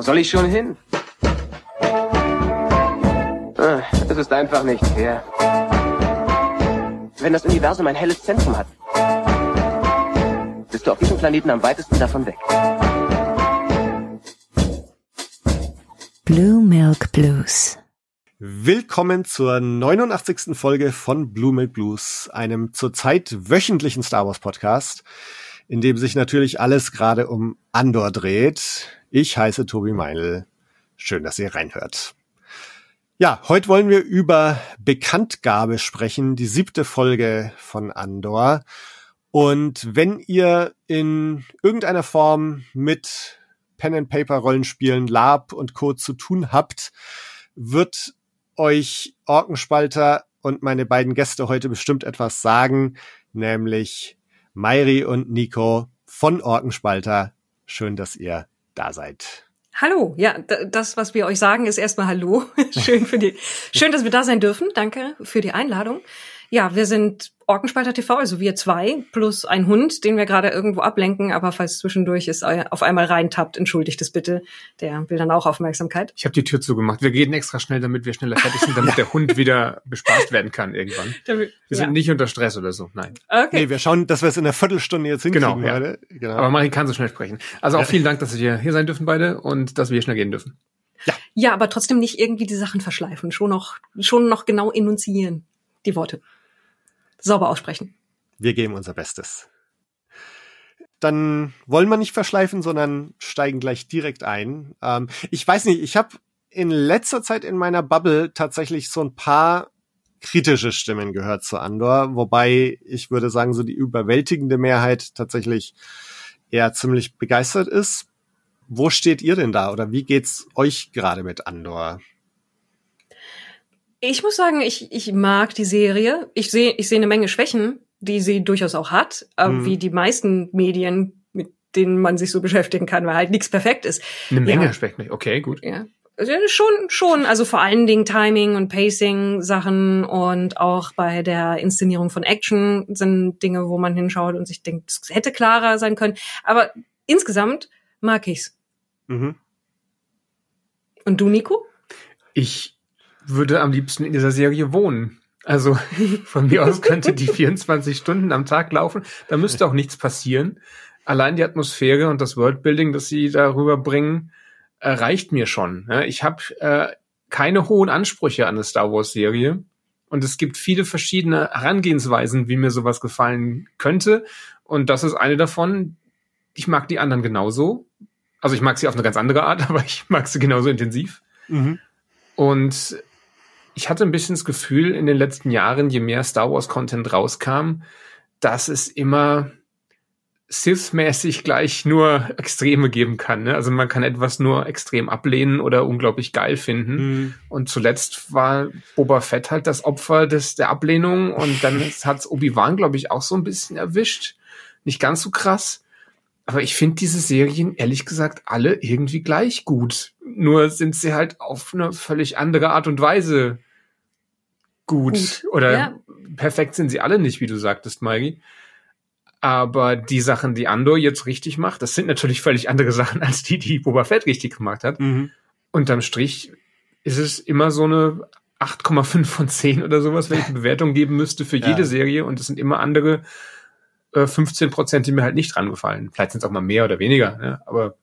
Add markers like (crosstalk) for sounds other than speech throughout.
Wo soll ich schon hin? Ah, Es ist einfach nicht fair. Wenn das Universum ein helles Zentrum hat, bist du auf diesem Planeten am weitesten davon weg. Blue Milk Blues. Willkommen zur 89. Folge von Blue Milk Blues, einem zurzeit wöchentlichen Star Wars Podcast, in dem sich natürlich alles gerade um Andor dreht. Ich heiße Tobi Meinl. Schön, dass ihr reinhört. Ja, heute wollen wir über Bekanntgabe sprechen, die siebte Folge von Andor. Und wenn ihr in irgendeiner Form mit Pen and Paper Rollenspielen, Lab und Co zu tun habt, wird euch Orkenspalter und meine beiden Gäste heute bestimmt etwas sagen, nämlich Mairi und Nico von Orkenspalter. Schön, dass ihr da seid. Hallo, ja, das, was wir euch sagen, ist erstmal Hallo. (laughs) Schön für die, schön, dass wir da sein dürfen. Danke für die Einladung. Ja, wir sind Orkenspalter TV, also wir zwei, plus ein Hund, den wir gerade irgendwo ablenken, aber falls zwischendurch es auf einmal reintappt, entschuldigt es bitte. Der will dann auch Aufmerksamkeit. Ich habe die Tür zugemacht. Wir gehen extra schnell, damit wir schneller fertig sind, damit (laughs) der Hund wieder bespaßt werden kann irgendwann. Wir sind nicht unter Stress oder so, nein. Okay. Nee, wir schauen, dass wir es in einer Viertelstunde jetzt hinkriegen Genau, ja. Genau. Aber Marie kann so schnell sprechen. Also auch vielen Dank, dass wir hier sein dürfen beide und dass wir hier schnell gehen dürfen. Ja, aber trotzdem nicht irgendwie die Sachen verschleifen. Schon noch, schon noch genau enunzieren. Die Worte. Sauber aussprechen. Wir geben unser Bestes. Dann wollen wir nicht verschleifen, sondern steigen gleich direkt ein. Ähm, ich weiß nicht, ich habe in letzter Zeit in meiner Bubble tatsächlich so ein paar kritische Stimmen gehört zu Andor, wobei ich würde sagen, so die überwältigende Mehrheit tatsächlich eher ziemlich begeistert ist. Wo steht ihr denn da oder wie geht's euch gerade mit Andor? Ich muss sagen, ich, ich mag die Serie. Ich sehe ich sehe eine Menge Schwächen, die sie durchaus auch hat, äh, Mhm. wie die meisten Medien, mit denen man sich so beschäftigen kann, weil halt nichts perfekt ist. Eine Menge Ja. Schwächen. Okay, gut. Ja. Also schon, schon, also vor allen Dingen Timing und Pacing Sachen und auch bei der Inszenierung von Action sind Dinge, wo man hinschaut und sich denkt, es hätte klarer sein können. Aber insgesamt mag ich's. Mhm. Und du, Nico? Ich würde am liebsten in dieser Serie wohnen. Also (laughs) von mir aus könnte die (laughs) 24 Stunden am Tag laufen. Da müsste auch nichts passieren. Allein die Atmosphäre und das Worldbuilding, das sie darüber bringen, reicht mir schon. Ja, Ich habe äh, keine hohen Ansprüche an eine Star Wars Serie. Und es gibt viele verschiedene Herangehensweisen, wie mir sowas gefallen könnte. Und das ist eine davon. Ich mag die anderen genauso. Also ich mag sie auf eine ganz andere Art, (laughs) aber ich mag sie genauso intensiv. Mhm. Und ich hatte ein bisschen das Gefühl in den letzten Jahren, je mehr Star Wars Content rauskam, dass es immer Sith-mäßig gleich nur Extreme geben kann. Ne? Also man kann etwas nur extrem ablehnen oder unglaublich geil finden. Mhm. Und zuletzt war Boba Fett halt das Opfer des, der Ablehnung und dann (laughs) hat's Obi-Wan, glaube ich, auch so ein bisschen erwischt. Nicht ganz so krass. Aber ich finde diese Serien, ehrlich gesagt, alle irgendwie gleich gut. Nur sind sie halt auf eine völlig andere Art und Weise gut. Gut, Oder ja. perfekt sind sie alle nicht, wie du sagtest, Maggie. Aber die Sachen, die Andor jetzt richtig macht, das sind natürlich völlig andere (laughs) Sachen als die, die Boba Fett richtig gemacht hat. Mhm. Unterm Strich ist es immer so eine 8,5 von 10 oder sowas, wenn ich eine Bewertung geben müsste für Ja. jede Serie. Und es sind immer andere äh, 15 Prozent, die mir halt nicht dran gefallen. Vielleicht sind es auch mal mehr oder weniger. Ne? Aber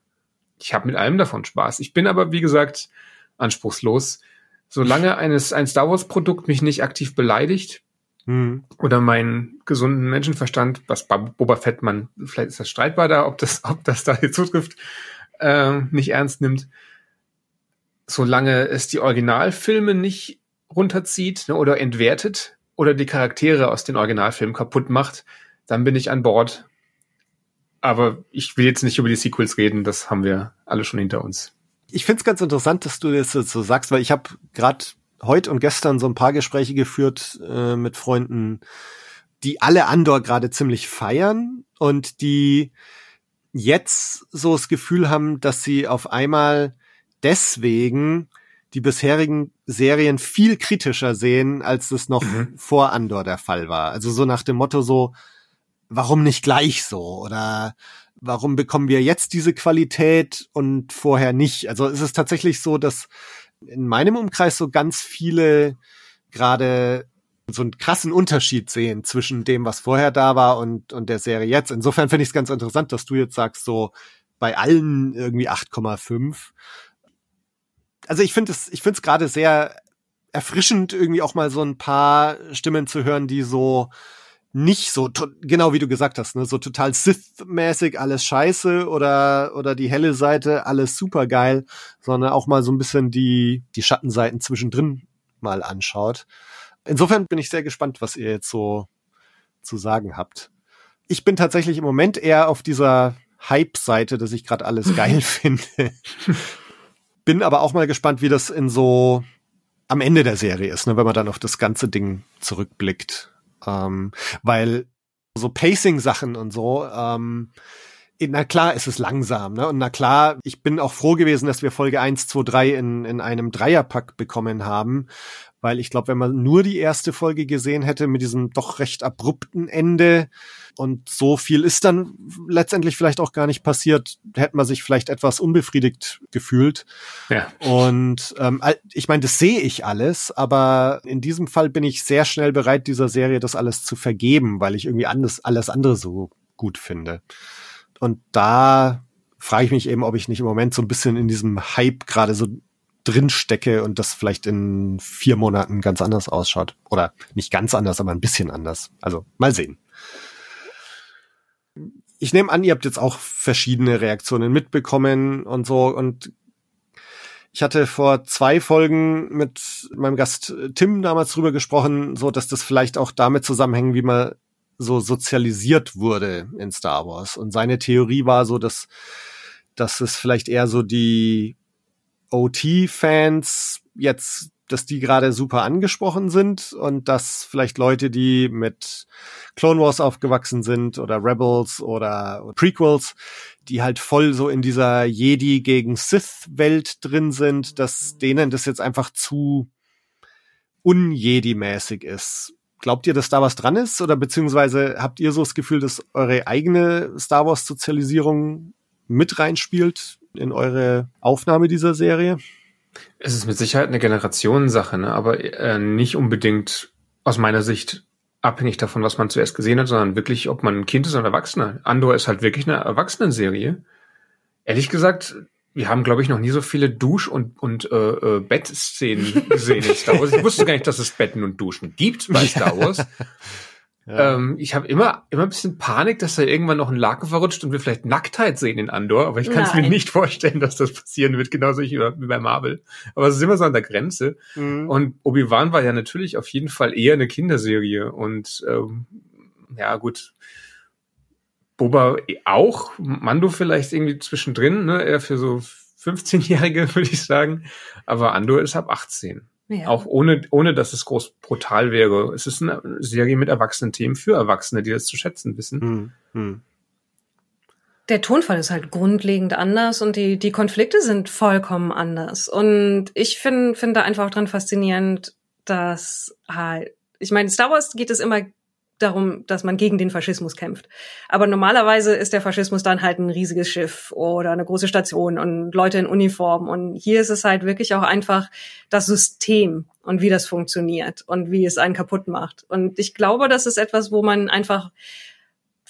ich habe mit allem davon Spaß. Ich bin aber, wie gesagt, anspruchslos. Solange eines, ein Star Wars-Produkt mich nicht aktiv beleidigt Mhm. oder meinen gesunden Menschenverstand, was Boba Fett man, vielleicht ist das streitbar da, ob das, (laughs) ob das da die Zutrifft äh, nicht ernst nimmt. Solange es die Originalfilme nicht runterzieht ne, oder entwertet oder die Charaktere aus den Originalfilmen kaputt macht, dann bin ich an Bord. Aber ich will jetzt nicht über die Sequels reden, das haben wir alle schon hinter uns. ich finde es ganz interessant, dass du das so sagst, weil ich habe gerade heute und gestern so ein paar Gespräche geführt äh, mit Freunden, die alle Andor gerade ziemlich feiern und die jetzt so das Gefühl haben, dass sie auf einmal deswegen die bisherigen Serien viel kritischer sehen, als es noch Mhm. vor Andor der Fall war. Also so nach dem Motto so, warum nicht gleich so? Oder warum bekommen wir jetzt diese Qualität und vorher nicht? Also es ist tatsächlich so, dass in meinem Umkreis so ganz viele gerade so einen krassen Unterschied sehen zwischen dem, was vorher da war und, und der Serie jetzt. Insofern finde ich es ganz interessant, dass du jetzt sagst, so bei allen irgendwie 8,5. Also ich finde es, ich finde es gerade sehr erfrischend, irgendwie auch mal so ein paar Stimmen zu hören, die so nicht so, genau wie du gesagt hast, ne, so total Sith-mäßig alles scheiße oder, oder die helle Seite alles super geil, sondern auch mal so ein bisschen die, die Schattenseiten zwischendrin mal anschaut. Insofern bin ich sehr gespannt, was ihr jetzt so zu sagen habt. Ich bin tatsächlich im Moment eher auf dieser Hype-Seite, dass ich gerade alles (laughs) geil finde. bin aber auch mal gespannt, wie das in so am Ende der Serie ist, ne, wenn man dann auf das ganze Ding zurückblickt. Ähm, weil so Pacing-Sachen und so, ähm, na klar ist es langsam, ne? Und na klar, ich bin auch froh gewesen, dass wir Folge 1, 2, 3 in, in einem Dreierpack bekommen haben, weil ich glaube, wenn man nur die erste Folge gesehen hätte mit diesem doch recht abrupten Ende und so viel ist dann letztendlich vielleicht auch gar nicht passiert, hätte man sich vielleicht etwas unbefriedigt gefühlt. Ja. Und ähm, ich meine, das sehe ich alles, aber in diesem Fall bin ich sehr schnell bereit, dieser Serie das alles zu vergeben, weil ich irgendwie anders, alles andere so gut finde. Und da frage ich mich eben, ob ich nicht im Moment so ein bisschen in diesem Hype gerade so drin stecke und das vielleicht in vier Monaten ganz anders ausschaut. Oder nicht ganz anders, aber ein bisschen anders. Also mal sehen. Ich nehme an, ihr habt jetzt auch verschiedene Reaktionen mitbekommen und so. Und ich hatte vor zwei Folgen mit meinem Gast Tim damals drüber gesprochen, so dass das vielleicht auch damit zusammenhängt, wie man so sozialisiert wurde in Star Wars. Und seine Theorie war so, dass, dass es vielleicht eher so die OT-Fans jetzt, dass die gerade super angesprochen sind und dass vielleicht Leute, die mit Clone Wars aufgewachsen sind oder Rebels oder Prequels, die halt voll so in dieser Jedi gegen Sith-Welt drin sind, dass denen das jetzt einfach zu unjedi-mäßig ist. Glaubt ihr, dass da was dran ist? Oder beziehungsweise habt ihr so das Gefühl, dass eure eigene Star Wars-Sozialisierung mit reinspielt in eure Aufnahme dieser Serie? Es ist mit Sicherheit eine Generationensache, ne? aber äh, nicht unbedingt aus meiner Sicht abhängig davon, was man zuerst gesehen hat, sondern wirklich, ob man ein Kind ist oder ein Erwachsener. Andor ist halt wirklich eine Erwachsenenserie. Ehrlich gesagt, wir haben, glaube ich, noch nie so viele Dusch- und, und äh, äh, Bettszenen gesehen in Star Wars. Ich wusste gar nicht, dass es Betten und Duschen gibt bei (laughs) Star Wars. Ja. Ähm, ich habe immer, immer ein bisschen Panik, dass da irgendwann noch ein Laken verrutscht und wir vielleicht Nacktheit sehen in Andor, aber ich kann es mir nicht vorstellen, dass das passieren wird, genauso wie bei Marvel. Aber es ist immer so an der Grenze. Mhm. Und Obi-Wan war ja natürlich auf jeden Fall eher eine Kinderserie und ähm, ja gut, Boba auch, Mando vielleicht irgendwie zwischendrin, ne, eher für so 15-Jährige, (laughs) würde ich sagen. Aber Andor ist ab 18. Ja. Auch ohne, ohne, dass es groß brutal wäre. Es ist eine Serie mit erwachsenen Themen für Erwachsene, die das zu schätzen wissen. Hm, hm. Der Tonfall ist halt grundlegend anders und die, die Konflikte sind vollkommen anders. Und ich finde finde einfach dran faszinierend, dass halt, ich meine, Star Wars geht es immer darum, dass man gegen den Faschismus kämpft. Aber normalerweise ist der Faschismus dann halt ein riesiges Schiff oder eine große Station und Leute in Uniform. Und hier ist es halt wirklich auch einfach das System und wie das funktioniert und wie es einen kaputt macht. Und ich glaube, das ist etwas, wo man einfach,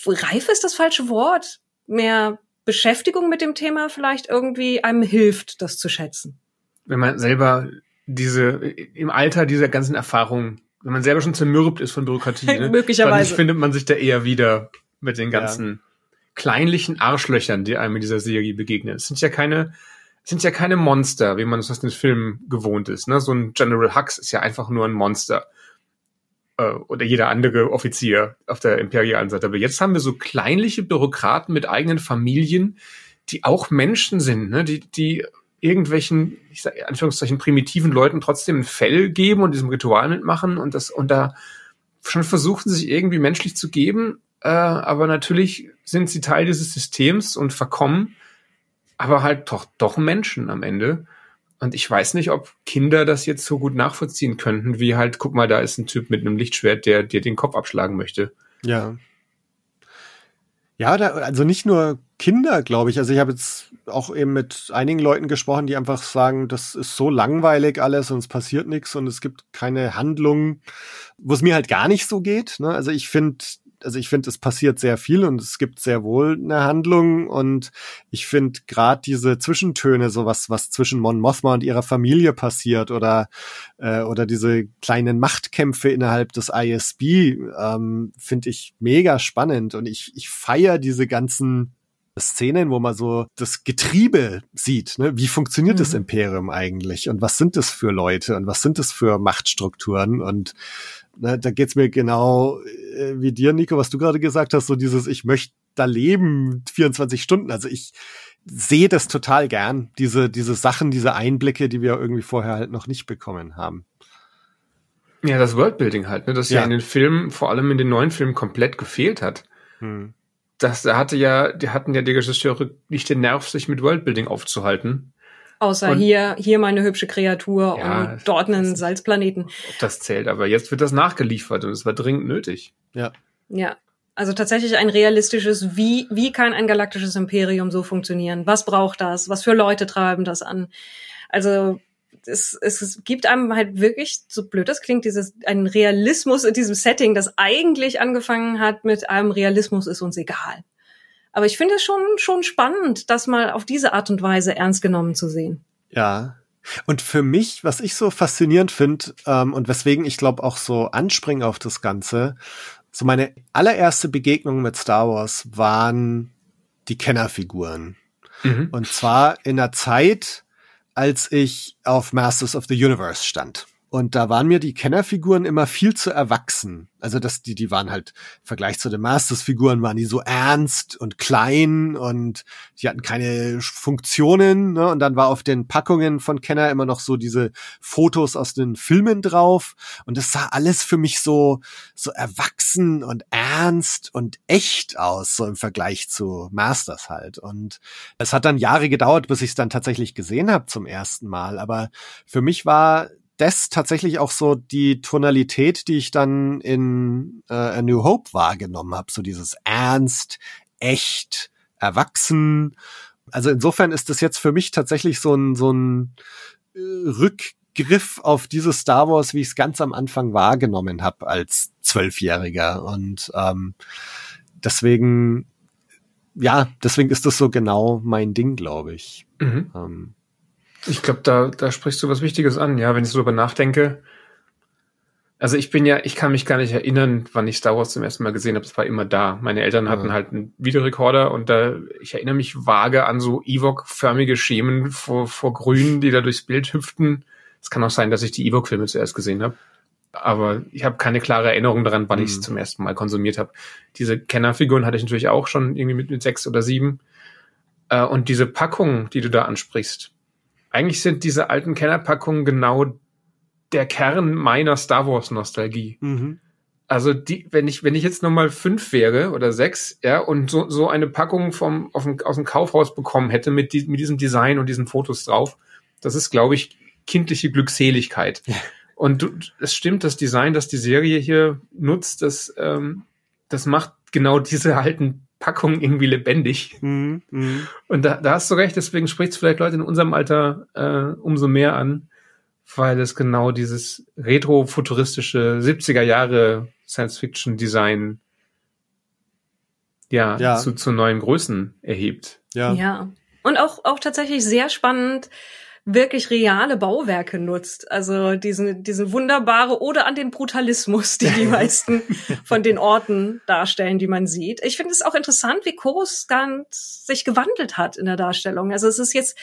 reif ist das falsche Wort, mehr Beschäftigung mit dem Thema vielleicht irgendwie einem hilft, das zu schätzen. Wenn man selber diese, im Alter dieser ganzen Erfahrungen wenn man selber schon zermürbt ist von Bürokratie, (laughs) ne, möglicherweise dann findet man sich da eher wieder mit den ganzen ja. kleinlichen Arschlöchern, die einem in dieser Serie begegnen. Es sind ja keine, es sind ja keine Monster, wie man es aus den Filmen gewohnt ist. Ne? So ein General Hux ist ja einfach nur ein Monster. Äh, oder jeder andere Offizier auf der imperialen Seite. Aber jetzt haben wir so kleinliche Bürokraten mit eigenen Familien, die auch Menschen sind, ne? die, die irgendwelchen, ich sag, Anführungszeichen, primitiven Leuten trotzdem ein Fell geben und diesem Ritual mitmachen und das, und da schon versuchen, sich irgendwie menschlich zu geben, äh, aber natürlich sind sie Teil dieses Systems und verkommen, aber halt doch, doch Menschen am Ende. Und ich weiß nicht, ob Kinder das jetzt so gut nachvollziehen könnten, wie halt, guck mal, da ist ein Typ mit einem Lichtschwert, der dir den Kopf abschlagen möchte. Ja. Ja, da, also nicht nur Kinder, glaube ich. Also ich habe jetzt auch eben mit einigen Leuten gesprochen, die einfach sagen, das ist so langweilig alles und es passiert nichts und es gibt keine Handlung, wo es mir halt gar nicht so geht. Ne? Also ich finde, also ich finde, es passiert sehr viel und es gibt sehr wohl eine Handlung und ich finde gerade diese Zwischentöne, so was, was zwischen Mon Mothma und ihrer Familie passiert oder äh, oder diese kleinen Machtkämpfe innerhalb des ISB, ähm, finde ich mega spannend und ich ich feier diese ganzen Szenen, wo man so das Getriebe sieht. Ne? Wie funktioniert mhm. das Imperium eigentlich? Und was sind das für Leute? Und was sind das für Machtstrukturen? Und ne, da geht's mir genau äh, wie dir, Nico, was du gerade gesagt hast, so dieses, ich möchte da leben 24 Stunden. Also ich sehe das total gern, diese, diese Sachen, diese Einblicke, die wir irgendwie vorher halt noch nicht bekommen haben. Ja, das Worldbuilding halt, ne, das ja. ja in den Filmen, vor allem in den neuen Filmen, komplett gefehlt hat. Hm das hatte ja, die hatten ja die Regisseure nicht den Nerv, sich mit Worldbuilding aufzuhalten. Außer und, hier, hier meine hübsche Kreatur ja, und dort einen Salzplaneten. Ob das zählt, aber jetzt wird das nachgeliefert und es war dringend nötig. Ja. Ja. Also tatsächlich ein realistisches, wie, wie kann ein galaktisches Imperium so funktionieren? Was braucht das? Was für Leute treiben das an? Also es, es gibt einem halt wirklich, so blöd das klingt, dieses, ein Realismus in diesem Setting, das eigentlich angefangen hat mit einem Realismus ist uns egal. Aber ich finde es schon, schon spannend, das mal auf diese Art und Weise ernst genommen zu sehen. Ja. Und für mich, was ich so faszinierend finde ähm, und weswegen ich glaube auch so anspringe auf das Ganze, so meine allererste Begegnung mit Star Wars waren die Kennerfiguren. Mhm. Und zwar in einer Zeit, als ich auf Masters of the Universe stand. Und da waren mir die Kennerfiguren immer viel zu erwachsen. Also das, die, die waren halt im Vergleich zu den Masters-Figuren waren die so ernst und klein und die hatten keine Funktionen. Ne? Und dann war auf den Packungen von Kenner immer noch so diese Fotos aus den Filmen drauf. Und das sah alles für mich so, so erwachsen und ernst und echt aus, so im Vergleich zu Masters halt. Und es hat dann Jahre gedauert, bis ich es dann tatsächlich gesehen habe zum ersten Mal. Aber für mich war das tatsächlich auch so die Tonalität, die ich dann in äh, A New Hope wahrgenommen habe. So dieses ernst, echt, erwachsen. Also insofern ist das jetzt für mich tatsächlich so ein, so ein äh, Rückgriff auf dieses Star Wars, wie ich es ganz am Anfang wahrgenommen habe als Zwölfjähriger. Und ähm, deswegen, ja, deswegen ist das so genau mein Ding, glaube ich. Mhm. Ähm, ich glaube, da, da sprichst du was Wichtiges an, ja, wenn ich so darüber nachdenke. Also ich bin ja, ich kann mich gar nicht erinnern, wann ich Star Wars zum ersten Mal gesehen habe. Es war immer da. Meine Eltern hatten halt einen Videorekorder und da, ich erinnere mich vage an so Ewok-förmige Schemen vor, vor Grün, die da durchs Bild hüpften. Es kann auch sein, dass ich die Ewok-Filme zuerst gesehen habe. Aber ich habe keine klare Erinnerung daran, wann mhm. ich es zum ersten Mal konsumiert habe. Diese Kennerfiguren hatte ich natürlich auch schon irgendwie mit, mit sechs oder sieben. Äh, und diese Packung, die du da ansprichst, eigentlich sind diese alten Kennerpackungen genau der Kern meiner Star Wars Nostalgie. Mhm. Also die, wenn ich, wenn ich jetzt nochmal fünf wäre oder sechs, ja, und so, so eine Packung vom, auf dem, aus dem Kaufhaus bekommen hätte mit, die, mit diesem Design und diesen Fotos drauf, das ist, glaube ich, kindliche Glückseligkeit. Ja. Und du, es stimmt, das Design, das die Serie hier nutzt, das, ähm, das macht genau diese alten Packung irgendwie lebendig. Mhm, mh. Und da, da hast du recht, deswegen spricht es vielleicht Leute in unserem Alter äh, umso mehr an, weil es genau dieses retro-futuristische 70er Jahre Science-Fiction-Design ja, ja, Zu, zu neuen Größen erhebt. Ja. ja. Und auch, auch tatsächlich sehr spannend, wirklich reale Bauwerke nutzt. Also diesen, diesen wunderbare oder an den Brutalismus, die die (laughs) meisten von den Orten darstellen, die man sieht. Ich finde es auch interessant, wie Coruscant sich gewandelt hat in der Darstellung. Also es ist jetzt,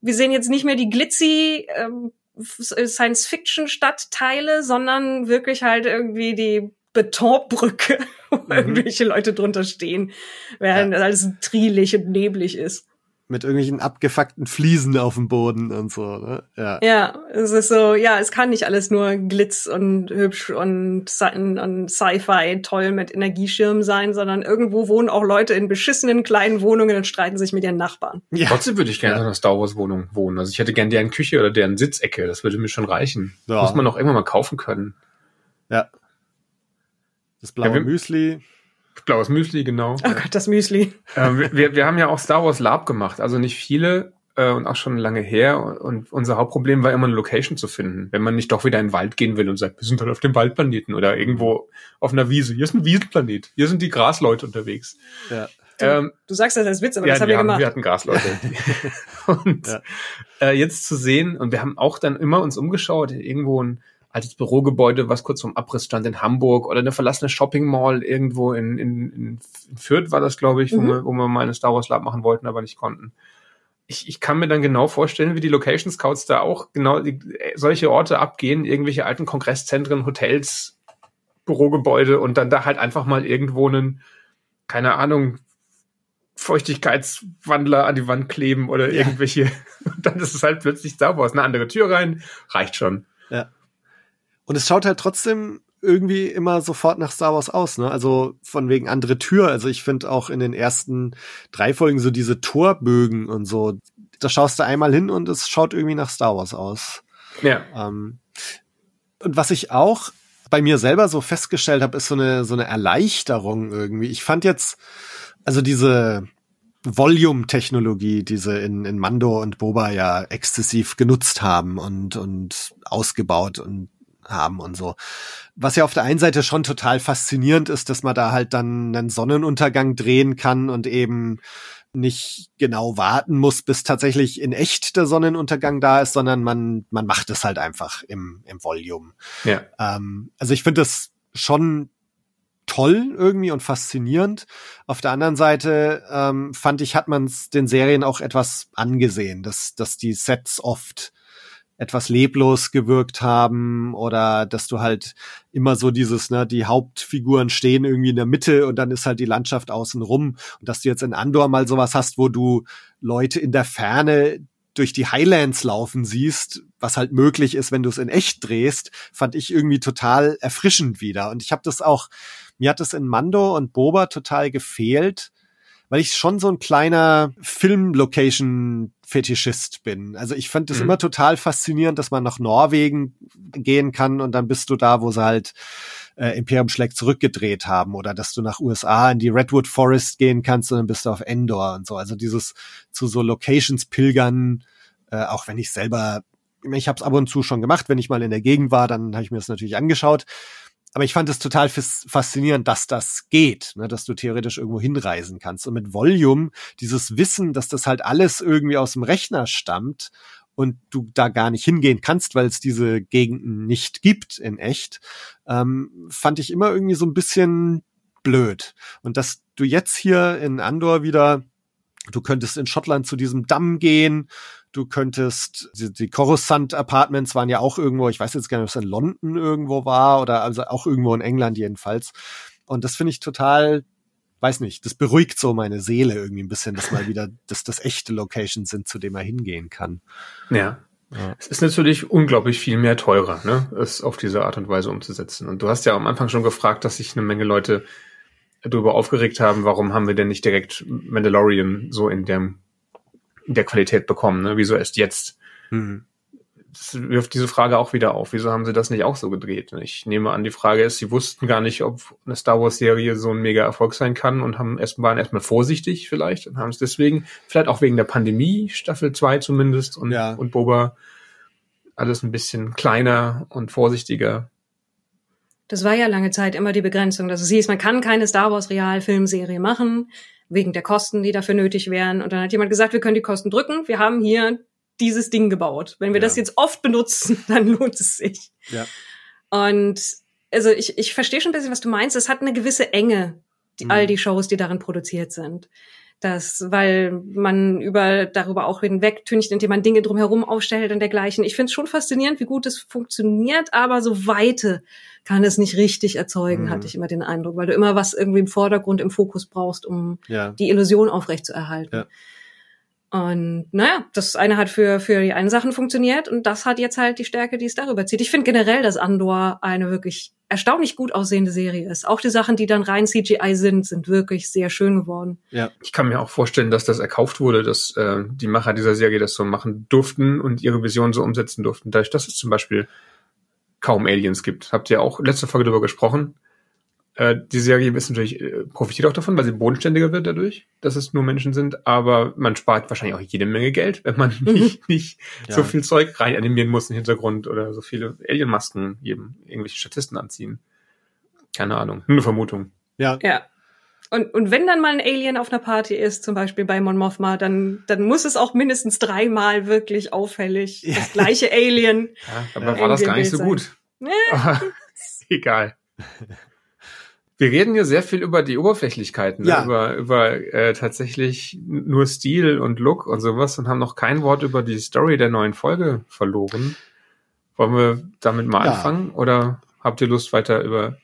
wir sehen jetzt nicht mehr die glitzy ähm, Science-Fiction-Stadtteile, sondern wirklich halt irgendwie die Betonbrücke, (laughs) wo mhm. irgendwelche Leute drunter stehen, während ja. alles trielig und neblig ist mit irgendwelchen abgefuckten Fliesen auf dem Boden und so. Ne? Ja. ja, es ist so, ja, es kann nicht alles nur Glitz und hübsch und, und Sci-Fi toll mit Energieschirm sein, sondern irgendwo wohnen auch Leute in beschissenen kleinen Wohnungen und streiten sich mit ihren Nachbarn. Ja. Trotzdem würde ich gerne ja. in einer Star Wars Wohnung wohnen. Also ich hätte gerne deren Küche oder deren Sitzecke. Das würde mir schon reichen. Ja. Muss man auch irgendwann mal kaufen können. Ja. Das blaue ja, Müsli. Blaues Müsli, genau. Oh Gott, das Müsli. Äh, wir, wir haben ja auch Star Wars Lab gemacht, also nicht viele äh, und auch schon lange her. Und unser Hauptproblem war immer eine Location zu finden, wenn man nicht doch wieder in den Wald gehen will und sagt, wir sind halt auf dem Waldplaneten oder irgendwo auf einer Wiese. Hier ist ein Wiesenplanet, hier sind die Grasleute unterwegs. Ja. Du, ähm, du sagst das als Witz, aber ja, das haben wir wir gemacht. Wir hatten Grasleute. (laughs) und ja. äh, jetzt zu sehen, und wir haben auch dann immer uns umgeschaut, irgendwo ein altes Bürogebäude, was kurz vom Abriss stand in Hamburg oder eine verlassene Shopping Mall irgendwo in, in, in Fürth war das, glaube ich, mhm. wo, wir, wo wir mal eine Star Wars Lab machen wollten, aber nicht konnten. Ich, ich kann mir dann genau vorstellen, wie die Location Scouts da auch genau die, solche Orte abgehen, irgendwelche alten Kongresszentren, Hotels, Bürogebäude und dann da halt einfach mal irgendwo einen, keine Ahnung, Feuchtigkeitswandler an die Wand kleben oder ja. irgendwelche. (laughs) Und dann ist es halt plötzlich Star Wars. Eine andere Tür rein, reicht schon. Und es schaut halt trotzdem irgendwie immer sofort nach Star Wars aus, ne? Also von wegen andere Tür. Also ich finde auch in den ersten drei Folgen so diese Torbögen und so. Da schaust du einmal hin und es schaut irgendwie nach Star Wars aus. Ja. Ähm, und was ich auch bei mir selber so festgestellt habe, ist so eine so eine Erleichterung irgendwie. Ich fand jetzt also diese Volume-Technologie, die sie in, in Mando und Boba ja exzessiv genutzt haben und, und ausgebaut und haben und so. Was ja auf der einen Seite schon total faszinierend ist, dass man da halt dann einen Sonnenuntergang drehen kann und eben nicht genau warten muss, bis tatsächlich in echt der Sonnenuntergang da ist, sondern man, man macht es halt einfach im, im Volume. Ja. Ähm, also ich finde das schon toll irgendwie und faszinierend. Auf der anderen Seite ähm, fand ich, hat man es den Serien auch etwas angesehen, dass, dass die Sets oft etwas leblos gewirkt haben oder dass du halt immer so dieses, ne, die Hauptfiguren stehen irgendwie in der Mitte und dann ist halt die Landschaft außen rum und dass du jetzt in Andor mal sowas hast, wo du Leute in der Ferne durch die Highlands laufen siehst, was halt möglich ist, wenn du es in echt drehst, fand ich irgendwie total erfrischend wieder. Und ich habe das auch mir hat es in Mando und Boba total gefehlt, weil ich schon so ein kleiner Film-Location-Fetischist bin. Also ich fand es mhm. immer total faszinierend, dass man nach Norwegen gehen kann und dann bist du da, wo sie halt äh, Imperium schlägt zurückgedreht haben oder dass du nach USA in die Redwood Forest gehen kannst und dann bist du auf Endor und so. Also dieses zu so Locations pilgern, äh, auch wenn ich selber, ich habe es ab und zu schon gemacht, wenn ich mal in der Gegend war, dann habe ich mir das natürlich angeschaut aber ich fand es total faszinierend, dass das geht, ne, dass du theoretisch irgendwo hinreisen kannst. Und mit Volume, dieses Wissen, dass das halt alles irgendwie aus dem Rechner stammt und du da gar nicht hingehen kannst, weil es diese Gegenden nicht gibt in echt, ähm, fand ich immer irgendwie so ein bisschen blöd. Und dass du jetzt hier in Andor wieder, du könntest in Schottland zu diesem Damm gehen Du könntest, die, die Coruscant Apartments waren ja auch irgendwo, ich weiß jetzt gar nicht, ob es in London irgendwo war oder also auch irgendwo in England jedenfalls. Und das finde ich total, weiß nicht, das beruhigt so meine Seele irgendwie ein bisschen, dass mal wieder, (laughs) dass das echte Locations sind, zu dem man hingehen kann. Ja. Ja. Es ist natürlich unglaublich viel mehr teurer, ne, es auf diese Art und Weise umzusetzen. Und du hast ja am Anfang schon gefragt, dass sich eine Menge Leute darüber aufgeregt haben, warum haben wir denn nicht direkt Mandalorian so in dem der Qualität bekommen. Ne? Wieso erst jetzt? Mhm. Das wirft diese Frage auch wieder auf. Wieso haben sie das nicht auch so gedreht? Ich nehme an, die Frage ist, sie wussten gar nicht, ob eine Star Wars Serie so ein mega Erfolg sein kann und haben erst, waren erstmal vorsichtig vielleicht und haben es deswegen, vielleicht auch wegen der Pandemie, Staffel 2 zumindest und, ja. und Boba, alles ein bisschen kleiner und vorsichtiger. Das war ja lange Zeit immer die Begrenzung, dass es hieß, man kann keine Star Wars Realfilmserie machen wegen der Kosten, die dafür nötig wären. Und dann hat jemand gesagt, wir können die Kosten drücken. Wir haben hier dieses Ding gebaut. Wenn wir ja. das jetzt oft benutzen, (laughs) dann lohnt es sich. Ja. Und also ich, ich verstehe schon ein bisschen, was du meinst. Es hat eine gewisse Enge, die, mhm. all die Shows, die darin produziert sind. Das, weil man über darüber auch hinwegtüncht, indem man Dinge drumherum aufstellt und dergleichen. Ich finde es schon faszinierend, wie gut es funktioniert, aber so Weite kann es nicht richtig erzeugen, mhm. hatte ich immer den Eindruck, weil du immer was irgendwie im Vordergrund, im Fokus brauchst, um ja. die Illusion aufrechtzuerhalten. Ja. Und naja, das eine hat für, für die einen Sachen funktioniert und das hat jetzt halt die Stärke, die es darüber zieht. Ich finde generell, dass Andor eine wirklich erstaunlich gut aussehende Serie ist. Auch die Sachen, die dann rein CGI sind, sind wirklich sehr schön geworden. Ja, ich kann mir auch vorstellen, dass das erkauft wurde, dass äh, die Macher dieser Serie das so machen durften und ihre Vision so umsetzen durften. Dadurch, dass es zum Beispiel kaum Aliens gibt. Habt ihr auch letzte Folge darüber gesprochen? Äh, die Serie ist natürlich, äh, profitiert auch davon, weil sie bodenständiger wird dadurch, dass es nur Menschen sind, aber man spart wahrscheinlich auch jede Menge Geld, wenn man nicht, nicht Ja. so viel Zeug rein animieren muss im Hintergrund oder so viele Alien-Masken jedem irgendwelche Statisten anziehen. Keine Ahnung, nur eine Vermutung. Ja, Ja. Und, und wenn dann mal ein Alien auf einer Party ist, zum Beispiel bei Mon Mothma, dann, dann muss es auch mindestens dreimal wirklich auffällig Ja. das gleiche Alien. Ja, aber war das gar nicht so Bild gut. (laughs) Ja. Aber egal. (laughs) Wir reden hier sehr viel über die Oberflächlichkeiten, ne? Ja. über, über äh, tatsächlich nur Stil und Look und sowas und haben noch kein Wort über die Story der neuen Folge verloren. Wollen wir damit mal Ja. anfangen oder habt ihr Lust weiter über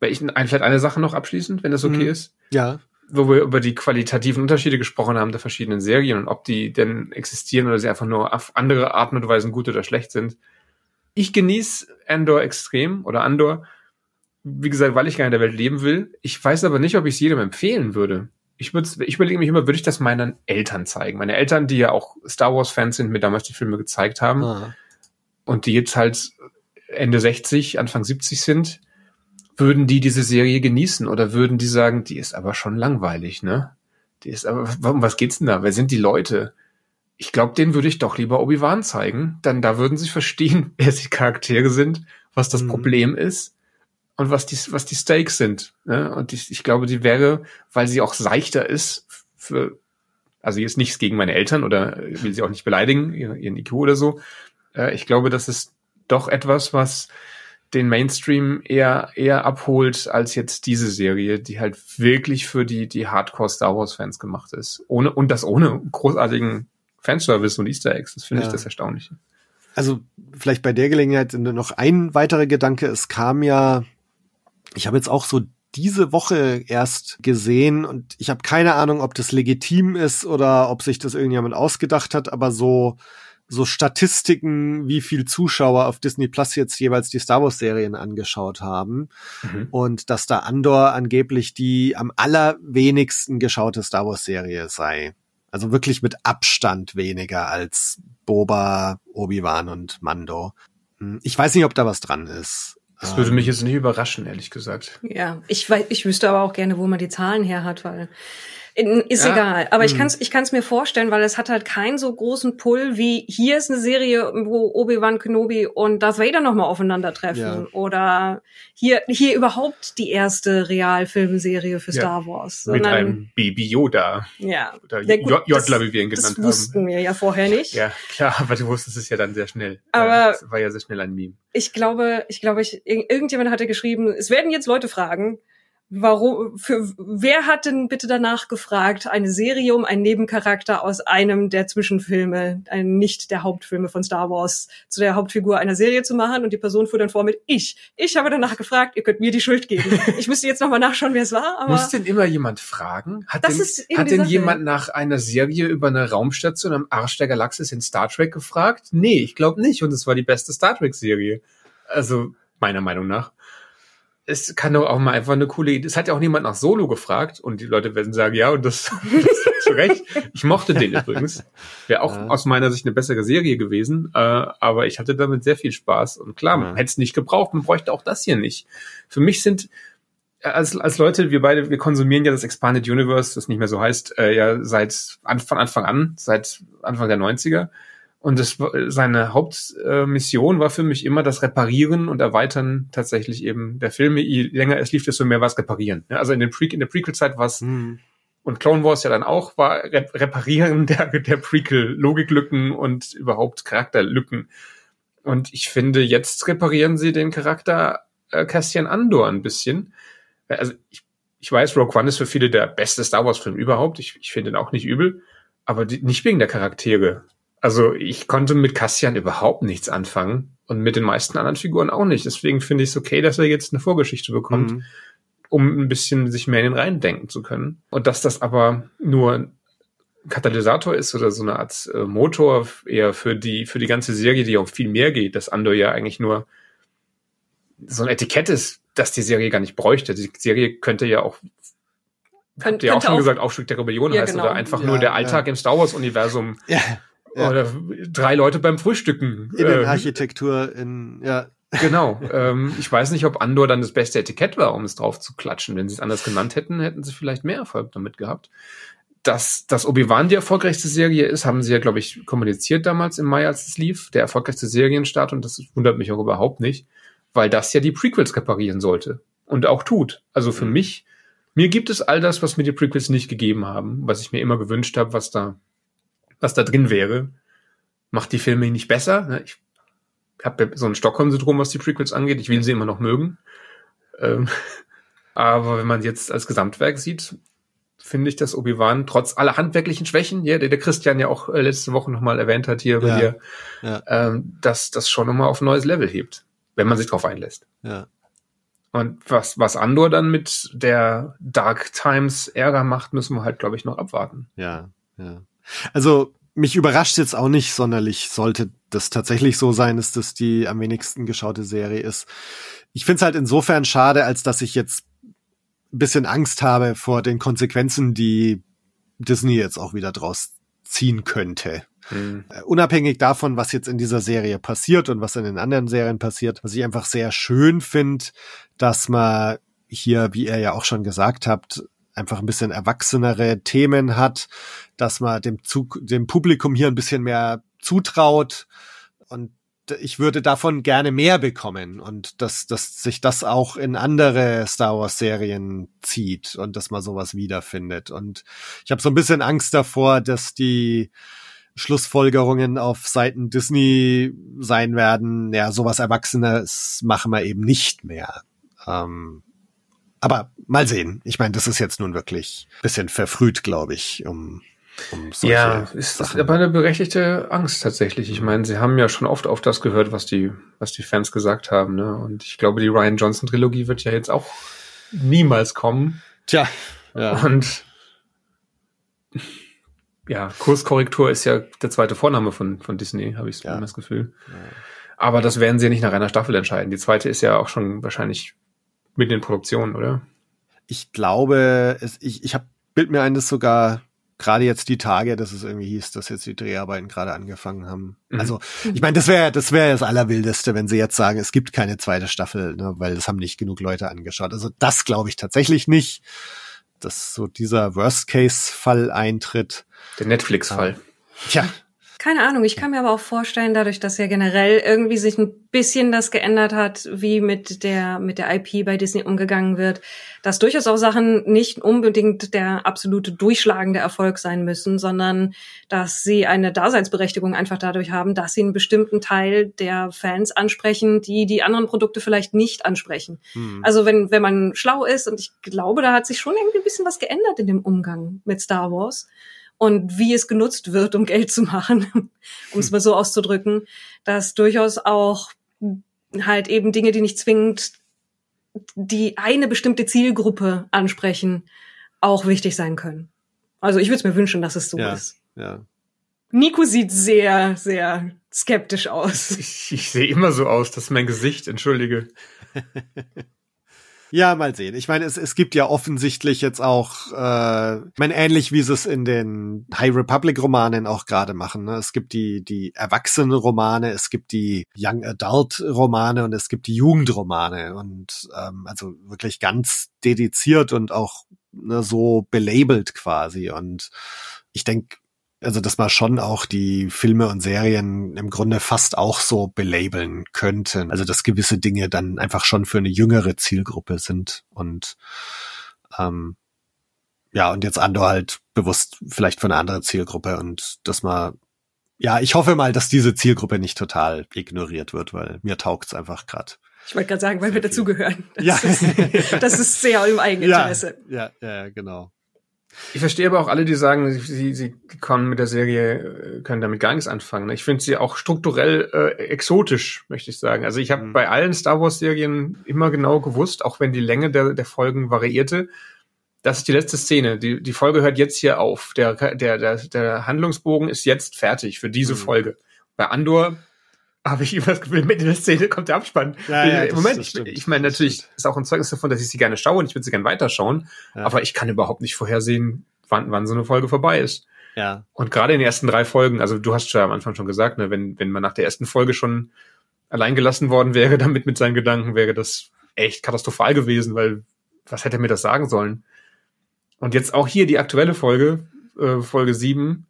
welchen, ein, vielleicht eine Sache noch abschließend, wenn das okay Mhm. ist? ja. wo wir über die qualitativen Unterschiede gesprochen haben der verschiedenen Serien und ob die denn existieren oder sie einfach nur auf andere Arten und Weisen gut oder schlecht sind. Ich genieße Andor extrem oder Andor, wie gesagt, weil ich gar in der Welt leben will. Ich weiß aber nicht, ob ich es jedem empfehlen würde. Ich, ich überlege mich immer, würde ich das meinen Eltern zeigen? Meine Eltern, die ja auch Star Wars-Fans sind, mir damals die Filme gezeigt haben Ah. und die jetzt halt Ende 60, Anfang 70 sind, würden die diese Serie genießen oder würden die sagen, die ist aber schon langweilig, ne? Die ist aber, um was geht's denn da? Wer sind die Leute? Ich glaube, denen würde ich doch lieber Obi-Wan zeigen, dann da würden sie verstehen, (laughs) wer die Charaktere sind, was das Mhm. Problem ist und was die, was die Stakes sind. Ne? Und ich, ich glaube, die wäre, weil sie auch seichter ist für, also jetzt nichts gegen meine Eltern oder will sie auch nicht beleidigen, ihren, ihren IQ oder so. Äh, ich glaube, das ist doch etwas, was den Mainstream eher eher abholt als jetzt diese Serie, die halt wirklich für die die Hardcore Star Wars Fans gemacht ist. Ohne und das ohne großartigen Fanservice und Easter Eggs. Das finde Ja. ich das Erstaunliche. Also vielleicht bei der Gelegenheit noch ein weiterer Gedanke. Es kam ja, ich habe jetzt auch so diese Woche erst gesehen und ich habe keine Ahnung, ob das legitim ist oder ob sich das irgendjemand ausgedacht hat, aber so so Statistiken, wie viel Zuschauer auf Disney Plus jetzt jeweils die Star Wars Serien angeschaut haben Mhm. und dass da Andor angeblich die am allerwenigsten geschaute Star Wars Serie sei. Also wirklich mit Abstand weniger als Boba, Obi-Wan und Mando. Hm, Ich weiß nicht, ob da was dran ist. Das würde Ähm, mich jetzt nicht überraschen, ehrlich gesagt. Ja, ich weiß, ich wüsste aber auch gerne, wo man die Zahlen her hat, weil ist Ja, egal. Aber ich hm. kann's, ich kann's mir vorstellen, weil es hat halt keinen so großen Pull wie hier ist eine Serie, wo Obi-Wan Kenobi und Darth Vader nochmal aufeinandertreffen. Ja. Oder hier, hier überhaupt die erste Realfilmserie für Ja. Star Wars. Mit Sondern- einem Baby Yoda ja. oder Ja, gut, das- Jodler, wie wir ihn Das genannt haben. wussten wir ja vorher nicht. Ja, klar, (laughs) aber du wusstest es ja dann sehr schnell. Aber- es war ja sehr schnell ein Meme. Ich glaube, ich glaube, ich, ir- irgendjemand hatte geschrieben, es werden jetzt Leute fragen, warum, für, wer hat denn bitte danach gefragt, eine Serie um einen Nebencharakter aus einem der Zwischenfilme, ein, nicht der Hauptfilme von Star Wars, zu der Hauptfigur einer Serie zu machen? Und die Person fuhr dann vor mit, ich. Ich habe danach gefragt, ihr könnt mir die Schuld geben. (laughs) Ich müsste jetzt nochmal nachschauen, wer es war, aber Muss denn immer jemand fragen? Hat Das denn, ist hat denn jemand nach einer Serie über eine Raumstation am Arsch der Galaxis in Star Trek gefragt? Nee, ich glaube nicht. Und es war die beste Star Trek-Serie. Also, meiner Meinung nach. Es kann doch auch mal einfach eine coole Idee. Es hat ja auch niemand nach Solo gefragt und die Leute werden sagen, ja, und das, (laughs) das ist zu Recht. Ich mochte den übrigens. Wäre auch Ja. aus meiner Sicht eine bessere Serie gewesen, äh, aber ich hatte damit sehr viel Spaß. Und klar, man Ja. hätte es nicht gebraucht, man bräuchte auch das hier nicht. Für mich sind als, als Leute, wir beide, wir konsumieren ja das Expanded Universe, das nicht mehr so heißt, äh, ja seit an, von Anfang an, seit Anfang der 90er. Und das, seine Hauptmission war für mich immer das Reparieren und Erweitern tatsächlich eben der Filme. Je länger es lief, desto mehr war es Reparieren. Also in, den Pre in der Prequel-Zeit war es, hm, und Clone Wars ja dann auch, war Rep Reparieren der, der Prequel-Logiklücken und überhaupt Charakterlücken. Und ich finde, jetzt reparieren sie den Charakter äh, Cassian Andor ein bisschen. Äh, Also ich, ich weiß, Rogue One ist für viele der beste Star Wars-Film überhaupt. Ich, ich finde ihn auch nicht übel, aber die, nicht wegen der Charaktere. Also ich konnte mit Cassian überhaupt nichts anfangen und mit den meisten anderen Figuren auch nicht. Deswegen finde ich es okay, dass er jetzt eine Vorgeschichte bekommt hm. um ein bisschen sich mehr in den Reihen denken zu können. Und dass das aber nur ein Katalysator ist oder so eine Art äh, Motor eher für die, für die ganze Serie, die ja um viel mehr geht, dass Andor ja eigentlich nur so ein Etikett ist, das die Serie gar nicht bräuchte. Die Serie könnte ja auch, Könnt- habt ihr auch könnte schon auch- gesagt, Aufstieg der Rebellion Ja, heißt genau. oder einfach Ja, nur der ja. Alltag im Star Wars Universum Ja, ja. oder drei Leute beim Frühstücken. Äh, Innenarchitektur in, ja. Genau. (laughs) Ähm, ich weiß nicht, ob Andor dann das beste Etikett war, um es drauf zu klatschen. Wenn sie es anders genannt hätten, hätten sie vielleicht mehr Erfolg damit gehabt. Dass, dass Obi-Wan die erfolgreichste Serie ist, haben sie ja, glaube ich, kommuniziert damals im Mai, als es lief. Der erfolgreichste Serienstart und das wundert mich auch überhaupt nicht, weil das ja die Prequels reparieren sollte und auch tut. Also für mhm. mich, mir gibt es all das, was mir die Prequels nicht gegeben haben, was ich mir immer gewünscht habe, was da, was da drin wäre. Macht die Filme nicht besser. Ne? Ich habe so ein Stockholm-Syndrom, was die Prequels angeht. Ich will sie immer noch mögen. Ähm, (laughs) aber wenn man jetzt als Gesamtwerk sieht, finde ich, dass Obi-Wan trotz aller handwerklichen Schwächen, ja, der, der Christian ja auch äh, letzte Woche nochmal erwähnt hat hier bei ja, dir, ja. Ähm, dass das schon nochmal auf ein neues Level hebt, wenn man sich drauf einlässt. Ja. Und was, was Andor dann mit der Dark Times Ära macht, müssen wir halt, glaube ich, noch abwarten. Ja, ja. Also mich überrascht jetzt auch nicht sonderlich, sollte das tatsächlich so sein, dass das die am wenigsten geschaute Serie ist. Ich finde es halt insofern schade, als dass ich jetzt ein bisschen Angst habe vor den Konsequenzen, die Disney jetzt auch wieder draus ziehen könnte. Mhm. unabhängig davon, was jetzt in dieser Serie passiert und was in den anderen Serien passiert, was ich einfach sehr schön finde, dass man hier, wie ihr ja auch schon gesagt habt, einfach ein bisschen erwachsenere Themen hat, dass man dem, Zug, dem Publikum hier ein bisschen mehr zutraut und ich würde davon gerne mehr bekommen und dass, dass sich das auch in andere Star Wars Serien zieht und dass man sowas wiederfindet. Und ich habe so ein bisschen Angst davor, dass die Schlussfolgerungen auf Seiten Disney sein werden, ja, sowas Erwachsenes machen wir eben nicht mehr. Ähm, aber mal sehen. Ich meine, das ist jetzt nun wirklich bisschen verfrüht, glaube ich, um, um Ja, ist Sachen. aber eine berechtigte Angst tatsächlich. Ich meine, sie haben ja schon oft auf das gehört, was die, was die Fans gesagt haben. Ne? Und ich glaube, die Ryan Johnson Trilogie wird ja jetzt auch niemals kommen. Tja. Ja. Und ja, Kurskorrektur ist ja der zweite Vorname von, von Disney, habe ich ja. das Gefühl. Ja. Aber das werden sie ja nicht nach einer Staffel entscheiden. Die zweite ist ja auch schon wahrscheinlich mit den Produktionen, oder? Ich glaube, es, ich, ich habe bild mir ein, dass sogar gerade jetzt die Tage, dass es irgendwie hieß, dass jetzt die Dreharbeiten gerade angefangen haben. Mhm. Also, ich meine, das wäre das wäre das Allerwildeste, wenn sie jetzt sagen, es gibt keine zweite Staffel, ne, weil es haben nicht genug Leute angeschaut. Also das glaube ich tatsächlich nicht, dass so dieser Worst-Case-Fall eintritt. Der Netflix-Fall. Tja, keine Ahnung, ich kann mir aber auch vorstellen, dadurch, dass ja generell irgendwie sich ein bisschen das geändert hat, wie mit der, mit der IP bei Disney umgegangen wird, dass durchaus auch Sachen nicht unbedingt der absolute durchschlagende Erfolg sein müssen, sondern dass sie eine Daseinsberechtigung einfach dadurch haben, dass sie einen bestimmten Teil der Fans ansprechen, die die anderen Produkte vielleicht nicht ansprechen. Hm. Also wenn, wenn man schlau ist, und ich glaube, da hat sich schon irgendwie ein bisschen was geändert in dem Umgang mit Star Wars und wie es genutzt wird, um Geld zu machen, (laughs) um es mal so auszudrücken, dass durchaus auch halt eben Dinge, die nicht zwingend die eine bestimmte Zielgruppe ansprechen, auch wichtig sein können. Also ich würde es mir wünschen, dass es so ja, ist. Ja. Nico sieht sehr, sehr skeptisch aus. Ich, ich sehe immer so aus, das ist mein Gesicht, entschuldige. (laughs) Ja, mal sehen. Ich meine, es, es gibt ja offensichtlich jetzt auch, äh, ich meine, ähnlich wie sie es in den High Republic Romanen auch gerade machen. Ne? Es gibt die, die Erwachsenen-Romane, es gibt die Young Adult Romane und es gibt die Jugendromane und ähm, also wirklich ganz dediziert und auch ne, so belabelt quasi. Und ich denke, also dass man schon auch die Filme und Serien im Grunde fast auch so belabeln könnte. Also dass gewisse Dinge dann einfach schon für eine jüngere Zielgruppe sind und ähm, ja, und jetzt Andor halt bewusst vielleicht für eine andere Zielgruppe und dass man ja, ich hoffe mal, dass diese Zielgruppe nicht total ignoriert wird, weil mir taugt's einfach gerade. Ich wollte gerade sagen, weil wir dazugehören. Ja. Ist, das ist sehr im Eigeninteresse. Ja, ja, ja, genau. Ich verstehe aber auch alle, die sagen, sie, sie kommen mit der Serie, äh, können damit gar nichts anfangen. Ich finde sie auch strukturell äh, exotisch, möchte ich sagen. Also ich habe mhm. bei allen Star Wars-Serien immer genau gewusst, auch wenn die Länge der, der Folgen variierte, das ist die letzte Szene. Die, die Folge hört jetzt hier auf. Der, der, der, der Handlungsbogen ist jetzt fertig für diese mhm. Folge. Bei Andor habe ich immer das Gefühl, mit in der Szene kommt der Abspann. Ja, ja, Im Moment, ich, ich meine, natürlich ist auch ein Zeugnis davon, dass ich sie gerne schaue und ich würde sie gerne weiterschauen, ja. aber ich kann überhaupt nicht vorhersehen, wann, wann so eine Folge vorbei ist. Ja. Und gerade in den ersten drei Folgen, also du hast ja am Anfang schon gesagt, ne, wenn, wenn man nach der ersten Folge schon allein gelassen worden wäre, (laughs) damit mit seinen Gedanken, wäre das echt katastrophal gewesen, weil was hätte er mir das sagen sollen? Und jetzt auch hier die aktuelle Folge, äh, Folge 7,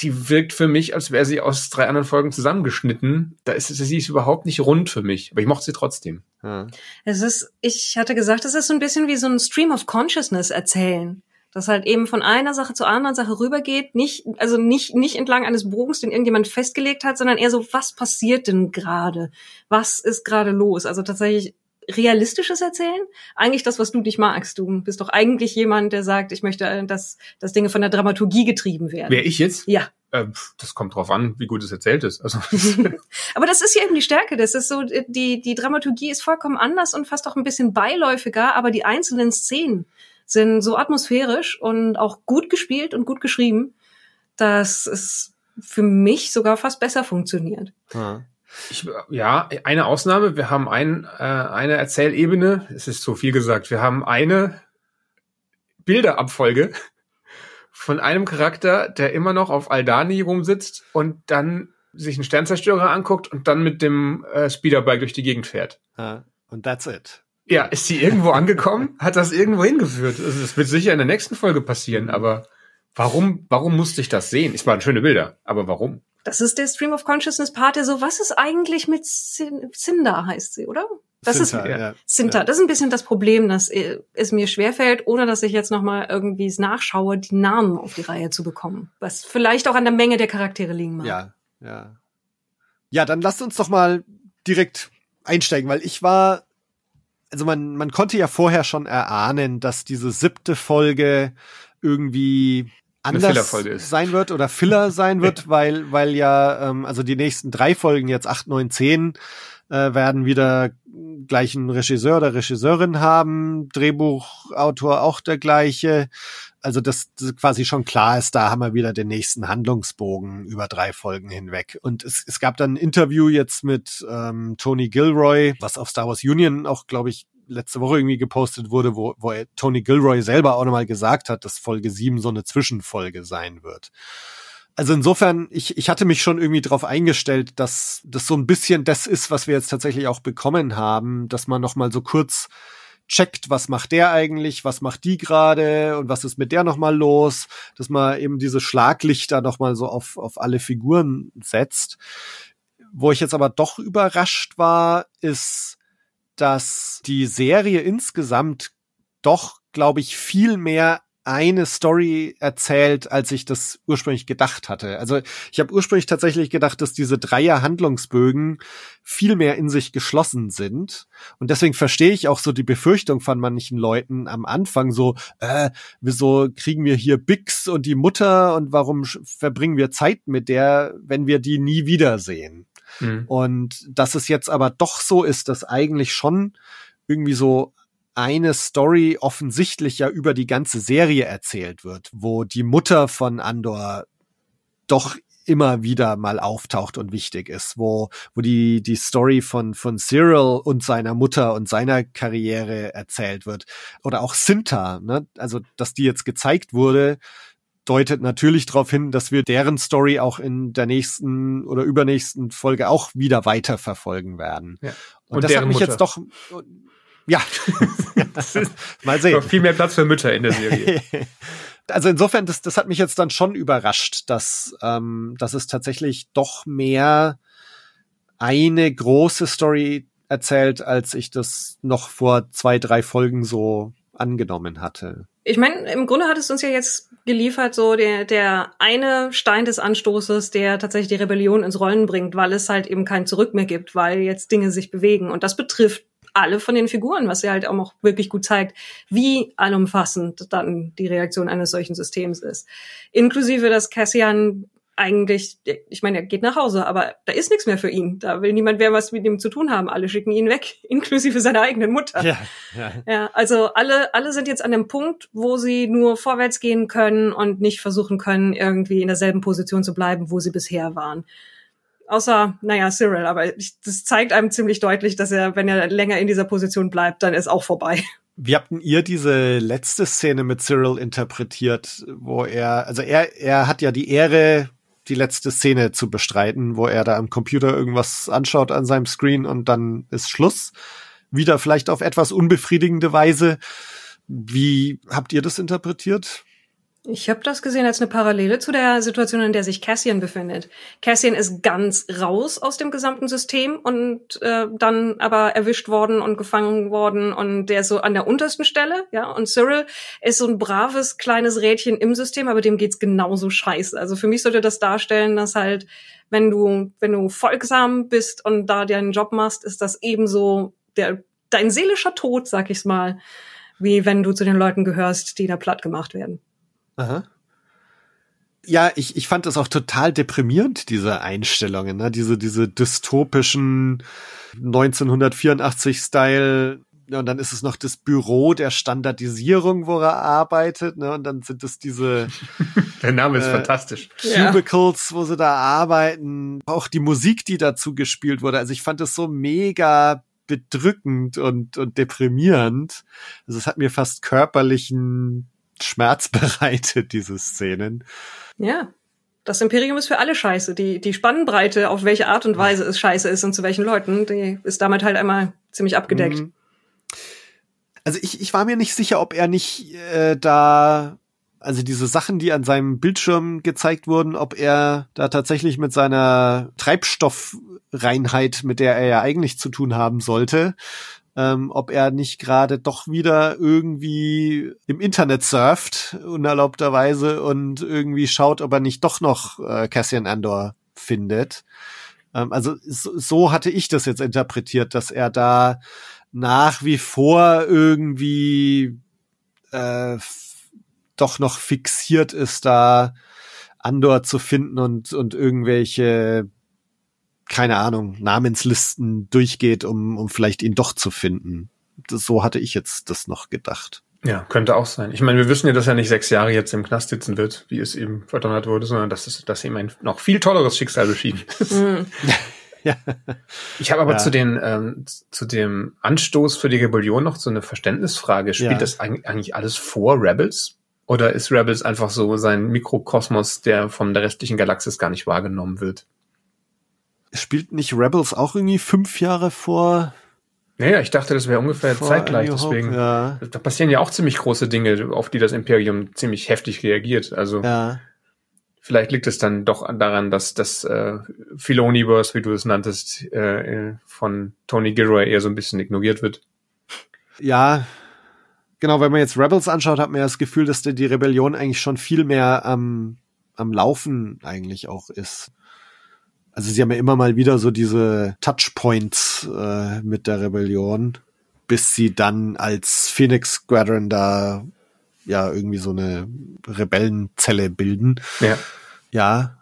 die wirkt für mich, als wäre sie aus drei anderen Folgen zusammengeschnitten. Da ist sie ist überhaupt nicht rund für mich, aber ich mochte sie trotzdem. Ja. Es ist, ich hatte gesagt, es ist so ein bisschen wie so ein Stream of Consciousness erzählen. Das halt eben von einer Sache zur anderen Sache rübergeht, nicht, also nicht, nicht entlang eines Bogens, den irgendjemand festgelegt hat, sondern eher so, was passiert denn gerade? Was ist gerade los? Also tatsächlich realistisches Erzählen? Eigentlich das, was du nicht magst. Du bist doch eigentlich jemand, der sagt, ich möchte, äh, dass, dass Dinge von der Dramaturgie getrieben werden. Wer ich jetzt? Ja. Äh, das kommt drauf an, wie gut es erzählt ist. Also (laughs) Aber das ist ja eben die Stärke. Das ist so, die, die Dramaturgie ist vollkommen anders und fast auch ein bisschen beiläufiger, aber die einzelnen Szenen sind so atmosphärisch und auch gut gespielt und gut geschrieben, dass es für mich sogar fast besser funktioniert. Ja. Ich, ja, eine Ausnahme. Wir haben ein, äh, eine Erzählebene. Es ist so viel gesagt. Wir haben eine Bilderabfolge von einem Charakter, der immer noch auf Aldani rumsitzt und dann sich einen Sternzerstörer anguckt und dann mit dem äh, Speederbike durch die Gegend fährt. Und that's it. Ja, ist sie irgendwo angekommen? (laughs) Hat das irgendwo hingeführt? Also das wird sicher in der nächsten Folge passieren, aber warum, warum musste ich das sehen? Es waren schöne Bilder, aber warum? Das ist der Stream of Consciousness Part, der so, was ist eigentlich mit Cinder, heißt sie, oder? Das Sinter, ist ja. Sinter. Ja. Das ist ein bisschen das Problem, dass äh, es mir schwerfällt, ohne dass ich jetzt nochmal irgendwie nachschaue, die Namen auf die Reihe zu bekommen. Was vielleicht auch an der Menge der Charaktere liegen mag. Ja, ja. Ja, dann lasst uns doch mal direkt einsteigen, weil ich war, also man, man konnte ja vorher schon erahnen, dass diese siebte Folge irgendwie anders sein wird oder Filler (laughs) sein wird, weil, weil ja, ähm, also die nächsten drei Folgen, jetzt acht, neun, zehn, äh, werden wieder gleichen Regisseur oder Regisseurin haben, Drehbuchautor auch der gleiche. Also dass das quasi schon klar ist, da haben wir wieder den nächsten Handlungsbogen über drei Folgen hinweg. Und es, es gab dann ein Interview jetzt mit ähm, Tony Gilroy, was auf Star Wars Union auch, glaube ich, letzte Woche irgendwie gepostet wurde, wo, wo er, Tony Gilroy selber auch nochmal gesagt hat, dass Folge 7 so eine Zwischenfolge sein wird. Also insofern, ich, ich hatte mich schon irgendwie darauf eingestellt, dass das so ein bisschen das ist, was wir jetzt tatsächlich auch bekommen haben, dass man noch mal so kurz checkt, was macht der eigentlich, was macht die gerade und was ist mit der noch mal los, dass man eben diese Schlaglichter noch mal so auf, auf alle Figuren setzt. Wo ich jetzt aber doch überrascht war, ist, dass die Serie insgesamt doch, glaube ich, viel mehr eine Story erzählt, als ich das ursprünglich gedacht hatte. Also ich habe ursprünglich tatsächlich gedacht, dass diese Dreier Handlungsbögen viel mehr in sich geschlossen sind. Und deswegen verstehe ich auch so die Befürchtung von manchen Leuten am Anfang so, äh, wieso kriegen wir hier Bix und die Mutter und warum verbringen wir Zeit mit der, wenn wir die nie wiedersehen? Mhm. Und dass es jetzt aber doch so ist, dass eigentlich schon irgendwie so eine Story offensichtlich ja über die ganze Serie erzählt wird, wo die Mutter von Andor doch immer wieder mal auftaucht und wichtig ist, wo, wo die, die Story von, von Cyril und seiner Mutter und seiner Karriere erzählt wird. Oder auch Sinta, ne? Also, dass die jetzt gezeigt wurde, deutet natürlich darauf hin, dass wir deren Story auch in der nächsten oder übernächsten Folge auch wieder weiter verfolgen werden. Ja. Und, Und das hat mich Mutter. jetzt doch, ja, (laughs) ist mal sehen. noch viel mehr Platz für Mütter in der Serie. (laughs) Also insofern, das, das hat mich jetzt dann schon überrascht, dass, ähm, dass es tatsächlich doch mehr eine große Story erzählt, als ich das noch vor zwei, drei Folgen so angenommen hatte. Ich meine, im Grunde hat es uns ja jetzt geliefert, so der, der eine Stein des Anstoßes, der tatsächlich die Rebellion ins Rollen bringt, weil es halt eben kein Zurück mehr gibt, weil jetzt Dinge sich bewegen. Und das betrifft alle von den Figuren, was ja halt auch wirklich gut zeigt, wie allumfassend dann die Reaktion eines solchen Systems ist. Inklusive, dass Cassian eigentlich, ich meine, er geht nach Hause, aber da ist nichts mehr für ihn. Da will niemand mehr was mit ihm zu tun haben. Alle schicken ihn weg, (laughs) inklusive seiner eigenen Mutter. Ja, ja. Ja, also alle, alle sind jetzt an dem Punkt, wo sie nur vorwärts gehen können und nicht versuchen können, irgendwie in derselben Position zu bleiben, wo sie bisher waren. Außer, naja, Cyril, aber ich, das zeigt einem ziemlich deutlich, dass er, wenn er länger in dieser Position bleibt, dann ist auch vorbei. Wie habt denn ihr diese letzte Szene mit Cyril interpretiert, wo er, also er, er hat ja die Ehre die letzte Szene zu bestreiten, wo er da am Computer irgendwas anschaut an seinem Screen und dann ist Schluss. Wieder vielleicht auf etwas unbefriedigende Weise. Wie habt ihr das interpretiert? Ich habe das gesehen als eine Parallele zu der Situation, in der sich Cassian befindet. Cassian ist ganz raus aus dem gesamten System und äh, dann aber erwischt worden und gefangen worden und der ist so an der untersten Stelle, ja. Und Cyril ist so ein braves kleines Rädchen im System, aber dem geht's genauso scheiße. Also für mich sollte das darstellen, dass halt, wenn du wenn du folgsam bist und da deinen Job machst, ist das ebenso der dein seelischer Tod, sag ich's mal, wie wenn du zu den Leuten gehörst, die da platt gemacht werden. Aha. Ja, ich, ich fand das auch total deprimierend, diese Einstellungen, ne? diese, diese dystopischen 1984-Style. Und dann ist es noch das Büro der Standardisierung, wo er arbeitet, ne? Und dann sind es diese. (laughs) der Name ist äh, fantastisch. Cubicles, wo sie da arbeiten. Auch die Musik, die dazu gespielt wurde. Also ich fand es so mega bedrückend und, und deprimierend. Also es hat mir fast körperlichen Schmerz bereitet, (laughs) diese Szenen. Ja. Das Imperium ist für alle scheiße. Die, die Spannbreite, auf welche Art und Weise es scheiße ist und zu welchen Leuten, die ist damit halt einmal ziemlich abgedeckt. Mhm. Also ich, ich war mir nicht sicher, ob er nicht äh, da, also diese Sachen, die an seinem Bildschirm gezeigt wurden, ob er da tatsächlich mit seiner Treibstoffreinheit, mit der er ja eigentlich zu tun haben sollte, ähm, ob er nicht gerade doch wieder irgendwie im Internet surft, unerlaubterweise, und irgendwie schaut, ob er nicht doch noch äh, Cassian Andor findet. Ähm, also so, so hatte ich das jetzt interpretiert, dass er da nach wie vor irgendwie äh, doch noch fixiert ist, da Andor zu finden und, und irgendwelche keine Ahnung, Namenslisten durchgeht, um, um vielleicht ihn doch zu finden. Das, so hatte ich jetzt das noch gedacht. Ja, könnte auch sein. Ich meine, wir wissen ja, dass er nicht sechs Jahre jetzt im Knast sitzen wird, wie es eben verdonnert wurde, sondern dass, es, dass ihm ein noch viel tolleres Schicksal beschieden (laughs) ist. Ja. Ich habe aber ja. zu, den, ähm, zu dem Anstoß für die Rebellion noch so eine Verständnisfrage. Spielt ja. das eigentlich alles vor Rebels? Oder ist Rebels einfach so sein Mikrokosmos, der von der restlichen Galaxis gar nicht wahrgenommen wird? Spielt nicht Rebels auch irgendwie fünf Jahre vor? Naja, ich dachte, das wäre ungefähr zeitgleich, deswegen. Ja. Da passieren ja auch ziemlich große Dinge, auf die das Imperium ziemlich heftig reagiert. Also ja. vielleicht liegt es dann doch daran, dass das äh, Filoniverse, wie du es nanntest, äh, von Tony Gilroy eher so ein bisschen ignoriert wird. Ja, genau, wenn man jetzt Rebels anschaut, hat man ja das Gefühl, dass die Rebellion eigentlich schon viel mehr am, am Laufen eigentlich auch ist. Also sie haben ja immer mal wieder so diese Touchpoints äh, mit der Rebellion, bis sie dann als Phoenix Squadron da ja irgendwie so eine Rebellenzelle bilden. Ja. Ja.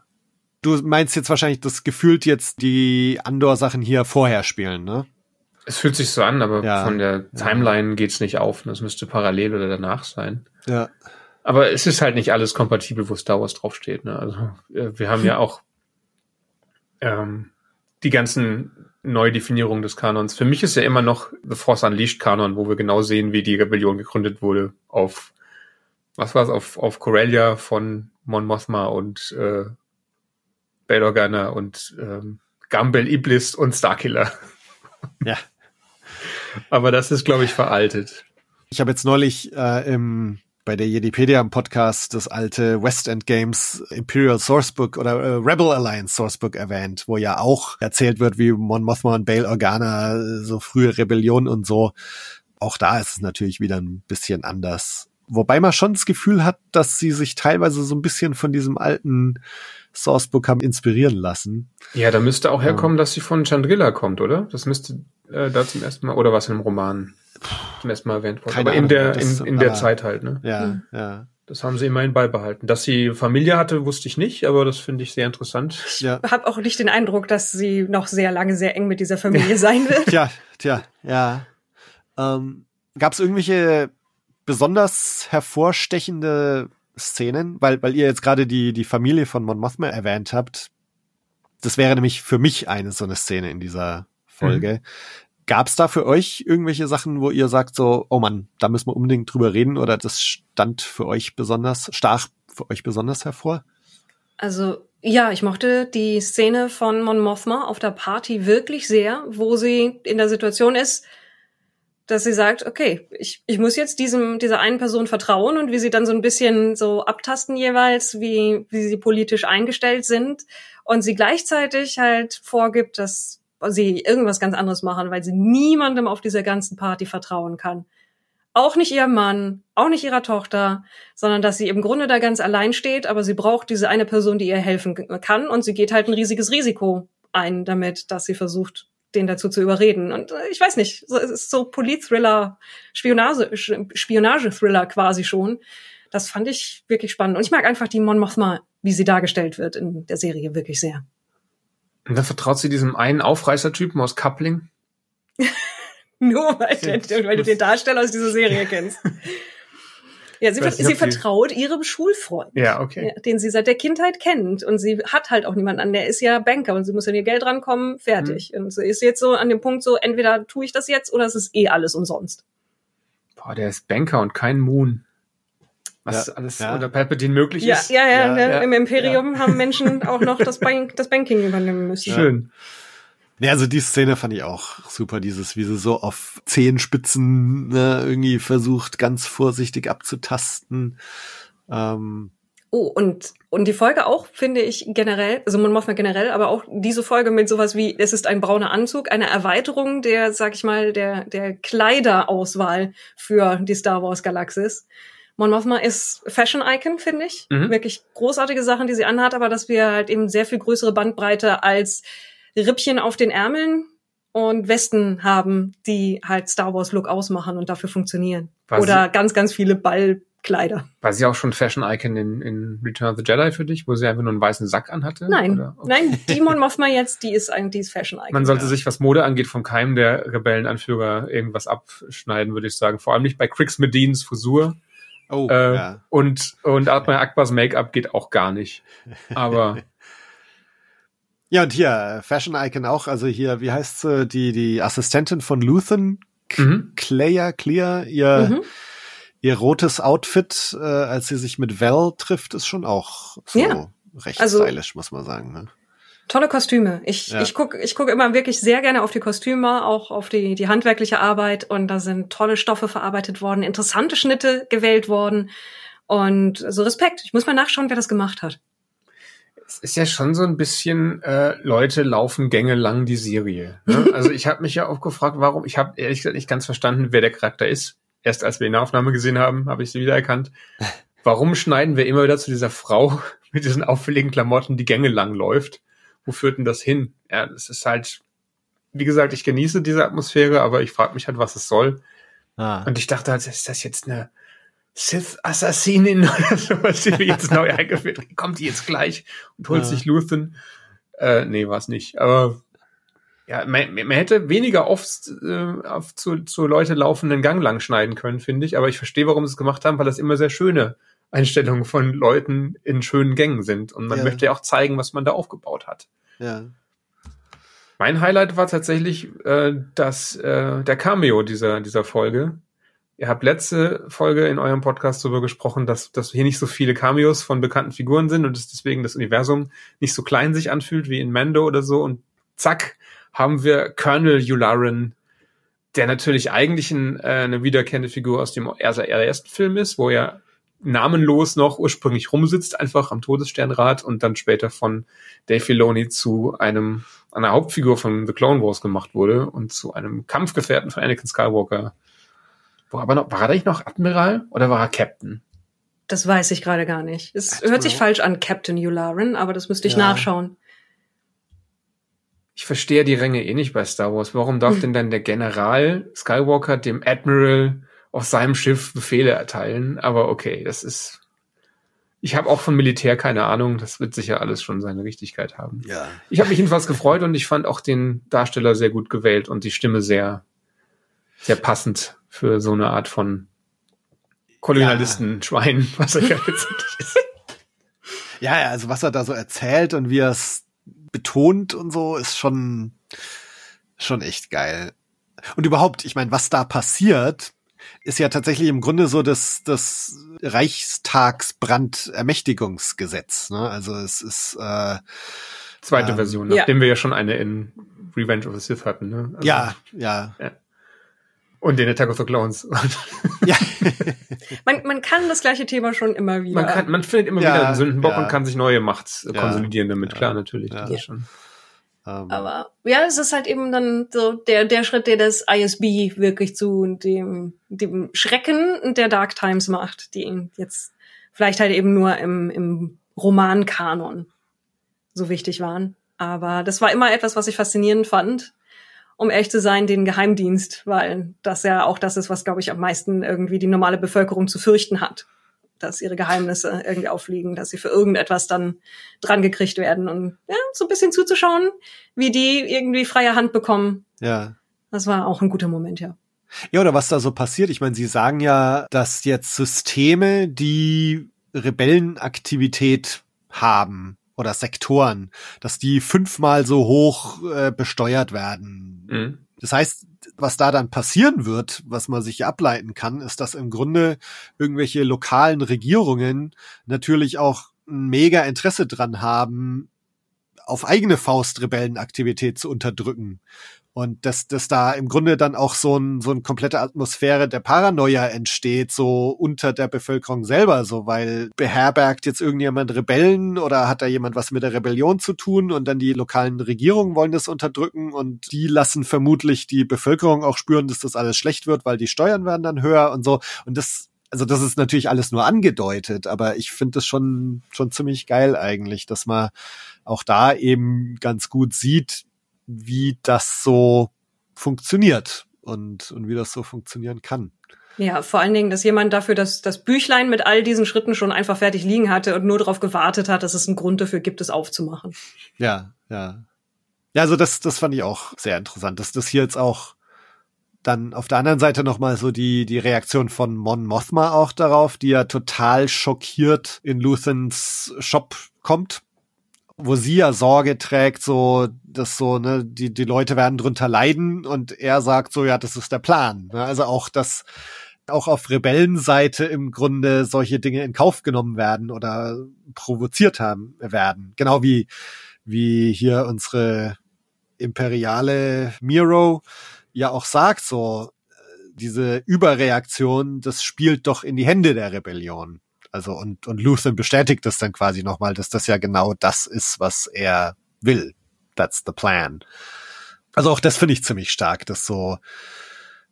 Du meinst jetzt wahrscheinlich, das gefühlt jetzt die Andor-Sachen hier vorher spielen, ne? Es fühlt sich so an, aber ja. von der Timeline ja. geht's nicht auf. Das müsste parallel oder danach sein. Ja. Aber es ist halt nicht alles kompatibel, wo Star Wars draufsteht. Ne? Also wir haben ja (laughs) auch ähm, die ganzen Neudefinierungen des Kanons. Für mich ist ja immer noch The Force Unleashed Kanon, wo wir genau sehen, wie die Rebellion gegründet wurde auf, was war es, auf, auf Corellia von Mon Mothma und äh, Bail Organa und ähm, Gambel Iblis und Starkiller. (laughs) Ja. Aber das ist, glaube ich, veraltet. Ich habe jetzt neulich äh, im bei der Jedipedia im Podcast das alte West End Games Imperial Sourcebook oder äh, Rebel Alliance Sourcebook erwähnt, wo ja auch erzählt wird, wie Mon Mothma und Bail Organa so frühe Rebellion und so. Auch da ist es natürlich wieder ein bisschen anders. Wobei man schon das Gefühl hat, dass sie sich teilweise so ein bisschen von diesem alten Sourcebook haben inspirieren lassen. Ja, da müsste auch herkommen, ähm, dass sie von Chandrilla kommt, oder? Das müsste äh, da zum ersten Mal, oder was im Roman? Zum ersten Mal erwähnt worden. Aber in der, in, in der Zeit halt, ne? Ja, mhm. ja. Das haben sie immerhin beibehalten. Dass sie Familie hatte, wusste ich nicht, aber das finde ich sehr interessant. Ich ja. habe auch nicht den Eindruck, dass sie noch sehr lange sehr eng mit dieser Familie (laughs) sein wird. tja, tja, ja. Ähm, Gab es irgendwelche besonders hervorstechende Szenen, weil, weil ihr jetzt gerade die, die Familie von Mon Mothma erwähnt habt. Das wäre nämlich für mich eine so eine Szene in dieser Folge. Mhm. Gab es da für euch irgendwelche Sachen, wo ihr sagt so, oh Mann, da müssen wir unbedingt drüber reden oder das stand für euch besonders, stach für euch besonders hervor? Also Ja, ich mochte die Szene von Mon Mothma auf der Party wirklich sehr, wo sie in der Situation ist, dass sie sagt, okay, ich, ich muss jetzt diesem, dieser einen Person vertrauen und wie sie dann so ein bisschen so abtasten jeweils, wie, wie sie politisch eingestellt sind und sie gleichzeitig halt vorgibt, dass sie irgendwas ganz anderes machen, weil sie niemandem auf dieser ganzen Party vertrauen kann. Auch nicht ihrem Mann, auch nicht ihrer Tochter, sondern dass sie im Grunde da ganz allein steht, aber sie braucht diese eine Person, die ihr helfen kann und sie geht halt ein riesiges Risiko ein damit, dass sie versucht, den dazu zu überreden. Und äh, ich weiß nicht, es ist so Polit-Thriller, Spionage, Spionage-Thriller quasi schon. Das fand ich wirklich spannend. Und ich mag einfach die Mon Mothma, wie sie dargestellt wird in der Serie, wirklich sehr. Und dann vertraut sie diesem einen Aufreißer-Typen aus Coupling? (laughs) Nur weil, der, weil du den Darsteller aus dieser Serie (laughs) kennst. Ja, sie, nicht, sie vertraut ihrem Schulfreund. Ja, okay. Den sie seit der Kindheit kennt. Und sie hat halt auch niemanden an. Der ist ja Banker und sie muss an ihr Geld rankommen, fertig. Mhm. Und sie ist jetzt so an dem Punkt so, entweder tue ich das jetzt oder es ist eh alles umsonst. Boah, der ist Banker und kein Moon. Was ja, alles ja. unter Palpatine möglich ja, ist. Ja, ja, ja, ja im Imperium haben Menschen (laughs) auch noch das, Bank, das Banking übernehmen müssen. Schön. Ja, also die Szene fand ich auch super, dieses, wie sie so auf Zehenspitzen ne, irgendwie versucht, ganz vorsichtig abzutasten. Ähm, Oh, und, und die Folge auch, finde ich generell, also man Mothma generell, aber auch diese Folge mit sowas wie, es ist ein brauner Anzug, eine Erweiterung der, sag ich mal, der, der Kleiderauswahl für die Star Wars Galaxis. Mon Mothma ist Fashion Icon, finde ich. Mhm. Wirklich großartige Sachen, die sie anhat, aber dass wir halt eben sehr viel größere Bandbreite als Rippchen auf den Ärmeln und Westen haben, die halt Star Wars Look ausmachen und dafür funktionieren. War Oder ganz, ganz viele Ballkleider. War sie auch schon Fashion Icon in, in Return of the Jedi für dich, wo sie einfach nur einen weißen Sack anhatte? Nein, okay. nein, Demon Mothma jetzt, die ist ein, die ist Fashion Icon. Man sollte ja. sich, was Mode angeht, vom Keim der Rebellenanführer irgendwas abschneiden, würde ich sagen. Vor allem nicht bei Crix Medins Frisur. Oh, äh, ja. Und, und Atma Akbars Make-up geht auch gar nicht. Aber (laughs) Ja, und hier, Fashion Icon auch, also hier, wie heißt sie, die, die Assistentin von Luthen, mhm. Clear, Clear, ihr, mhm. ihr rotes Outfit, äh, als sie sich mit Val trifft, ist schon auch so ja. recht also, stylisch, muss man sagen. Ne? Tolle Kostüme. Ich, ja. ich gucke ich guck immer wirklich sehr gerne auf die Kostüme, auch auf die, die handwerkliche Arbeit. Und da sind tolle Stoffe verarbeitet worden, interessante Schnitte gewählt worden. Und so Respekt. Ich muss mal nachschauen, wer das gemacht hat es ist ja schon so ein bisschen äh, Leute laufen Gänge lang die Serie. Ne? (laughs) Also ich habe mich ja auch gefragt, warum. Ich habe ehrlich gesagt nicht ganz verstanden, wer der Charakter ist. Erst als wir in der Aufnahme gesehen haben, habe ich sie wiedererkannt. (laughs) Warum schneiden wir immer wieder zu dieser Frau (laughs) mit diesen auffälligen Klamotten, die Gänge lang läuft? Wo führt denn das hin? Ja, das ist halt, wie gesagt, ich genieße diese Atmosphäre, aber ich frage mich halt, was es soll. Ah. Und ich dachte halt, ist das jetzt eine Sith-Assassinin (laughs) oder sowas, die jetzt neu eingeführt kommt die jetzt gleich und holt ja. sich Luthen. Äh, nee, war's nicht. Aber ja, man, man hätte weniger oft äh, auf zu, zu Leute laufenden Gang lang schneiden können, finde ich. Aber ich verstehe, warum sie es gemacht haben, weil das immer sehr schöne Einstellungen von Leuten in schönen Gängen sind. Und man ja. möchte ja auch zeigen, was man da aufgebaut hat. Ja. Mein Highlight war tatsächlich äh, das, äh, der Cameo dieser, dieser Folge. Ihr habt letzte Folge in eurem Podcast darüber gesprochen, dass, dass hier nicht so viele Cameos von bekannten Figuren sind und dass deswegen das Universum nicht so klein sich anfühlt wie in Mando oder so. Und zack, haben wir Colonel Yularen, der natürlich eigentlich ein, äh, eine wiederkehrende Figur aus dem ersten Film ist, wo er namenlos noch ursprünglich rumsitzt, einfach am Todessternrad und dann später von Dave Filoni zu einem einer Hauptfigur von The Clone Wars gemacht wurde und zu einem Kampfgefährten von Anakin Skywalker wo aber noch, war er nicht noch Admiral oder war er Captain? Das weiß ich gerade gar nicht. Es Admiral? hört sich falsch an, Captain Yularen, aber das müsste ich ja. nachschauen. Ich verstehe die Ränge eh nicht bei Star Wars. Warum darf hm. denn dann der General Skywalker dem Admiral auf seinem Schiff Befehle erteilen? Aber okay, das ist. Ich habe auch von Militär keine Ahnung. Das wird sicher alles schon seine Richtigkeit haben. Ja. Ich habe mich jedenfalls gefreut und ich fand auch den Darsteller sehr gut gewählt und die Stimme sehr, sehr passend für so eine Art von Kolonialisten-Schwein, ja. (laughs) was er letztendlich ist. Ja, ja, also was er da so erzählt und wie er es betont und so, ist schon, schon echt geil. Und überhaupt, ich meine, was da passiert, ist ja tatsächlich im Grunde so das, das Reichstagsbrandermächtigungsgesetz. Ne? Also es ist äh, Zweite Ähm, Version, ja. nachdem wir ja schon eine in Revenge of the Sith hatten. Ne? Also- ja, ja, Und den Attack of the Clones. (laughs) ja, (laughs) Man, man kann das gleiche Thema schon immer wieder. man, kann, man findet immer Ja, wieder einen Sündenbock ja. und kann sich neue Macht Ja. konsolidieren damit. Ja. Klar, natürlich. Ja. Das ist schon. Ähm, Aber ja, es ist halt eben dann so der, der Schritt, der das ISB wirklich zu dem, dem Schrecken der Dark Times macht, die jetzt vielleicht halt eben nur im, im Romankanon so wichtig waren. Aber das war immer etwas, was ich faszinierend fand, um ehrlich zu sein, den Geheimdienst, weil das ja auch das ist, was, glaube ich, am meisten irgendwie die normale Bevölkerung zu fürchten hat. Dass ihre Geheimnisse irgendwie auffliegen, dass sie für irgendetwas dann dran gekriegt werden und ja, so ein bisschen zuzuschauen, wie die irgendwie freie Hand bekommen. ja. Das war auch ein guter Moment, ja. Ja, oder was da so passiert. Ich meine, Sie sagen ja, dass jetzt Systeme, die Rebellenaktivität haben oder Sektoren, dass die fünfmal so hoch äh, besteuert werden. Mhm. Das heißt, was da dann passieren wird, was man sich ableiten kann, ist, dass im Grunde irgendwelche lokalen Regierungen natürlich auch ein mega Interesse dran haben, auf eigene Faust Rebellenaktivität zu unterdrücken. Und dass, dass da im Grunde dann auch so ein, so eine komplette Atmosphäre der Paranoia entsteht, so unter der Bevölkerung selber, so, weil beherbergt jetzt irgendjemand Rebellen oder hat da jemand was mit der Rebellion zu tun und dann die lokalen Regierungen wollen das unterdrücken und die lassen vermutlich die Bevölkerung auch spüren, dass das alles schlecht wird, weil die Steuern werden dann höher und so. Und das, also das ist natürlich alles nur angedeutet, aber ich finde das schon, schon ziemlich geil eigentlich, dass man auch da eben ganz gut sieht, wie das so funktioniert und, und wie das so funktionieren kann. Ja, vor allen Dingen, dass jemand dafür das, das Büchlein mit all diesen Schritten schon einfach fertig liegen hatte und nur darauf gewartet hat, dass es einen Grund dafür gibt, es aufzumachen. Ja, ja. Ja, also das, das fand ich auch sehr interessant, dass das hier jetzt auch dann auf der anderen Seite nochmal so die, die Reaktion von Mon Mothma auch darauf, die ja total schockiert in Luthens Shop kommt, wo sie ja Sorge trägt, so, dass so, ne, die, die Leute werden drunter leiden und er sagt so, ja, das ist der Plan. Ne? Also auch, dass auch auf Rebellenseite im Grunde solche Dinge in Kauf genommen werden oder provoziert haben werden. Genau wie, wie hier unsere imperiale Miro ja auch sagt, so, äh, diese Überreaktion, das spielt doch in die Hände der Rebellion. Also und, und Luthen bestätigt das dann quasi nochmal, dass das ja genau das ist, was er will. That's the plan. Also auch das finde ich ziemlich stark, dass so,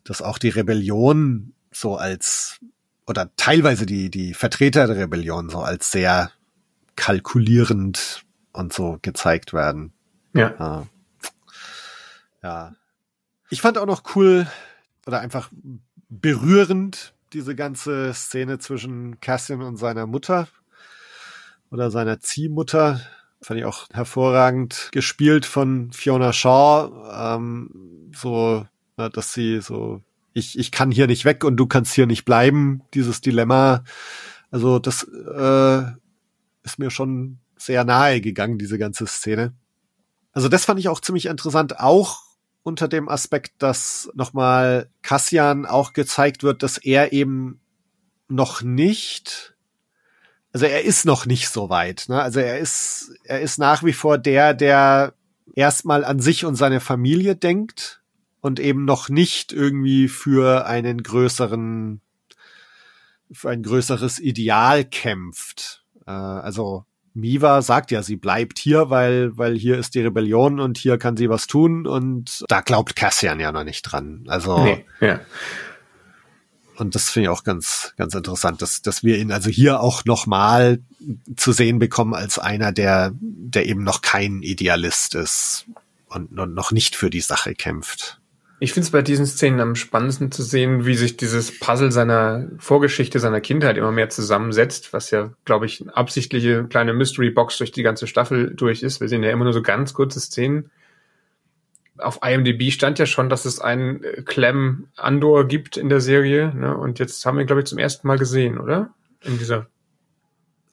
dass auch die Rebellion so als oder teilweise die die Vertreter der Rebellion so als sehr kalkulierend und so gezeigt werden. Ja. Ja. ja. Ich fand auch noch cool oder einfach berührend diese ganze Szene zwischen Cassian und seiner Mutter oder seiner Ziehmutter. Fand ich auch hervorragend gespielt von Fiona Shaw. Ähm, so, dass sie so, ich, ich kann hier nicht weg und du kannst hier nicht bleiben, dieses Dilemma. Also das äh, ist mir schon sehr nahe gegangen, diese ganze Szene. Also das fand ich auch ziemlich interessant, auch unter dem Aspekt, dass nochmal Cassian auch gezeigt wird, dass er eben noch nicht, also er ist noch nicht so weit. Ne? Also er ist, er ist nach wie vor der, der erstmal an sich und seine Familie denkt und eben noch nicht irgendwie für einen größeren, für ein größeres Ideal kämpft. Äh, also Miva sagt ja, sie bleibt hier, weil, weil hier ist die Rebellion und hier kann sie was tun und da glaubt Cassian ja noch nicht dran. Also, Nee, ja. und das finde ich auch ganz, ganz interessant, dass, dass wir ihn also hier auch nochmal zu sehen bekommen als einer, der, der eben noch kein Idealist ist und, und noch nicht für die Sache kämpft. Ich finde es bei diesen Szenen am spannendsten zu sehen, wie sich dieses Puzzle seiner Vorgeschichte, seiner Kindheit immer mehr zusammensetzt, was ja, glaube ich, eine absichtliche kleine Mystery-Box durch die ganze Staffel durch ist. Wir sehen ja immer nur so ganz kurze Szenen. Auf IMDb stand ja schon, dass es einen äh, Clem Andor gibt in der Serie, ne? Und jetzt haben wir ihn, glaube ich, zum ersten Mal gesehen, oder? In dieser,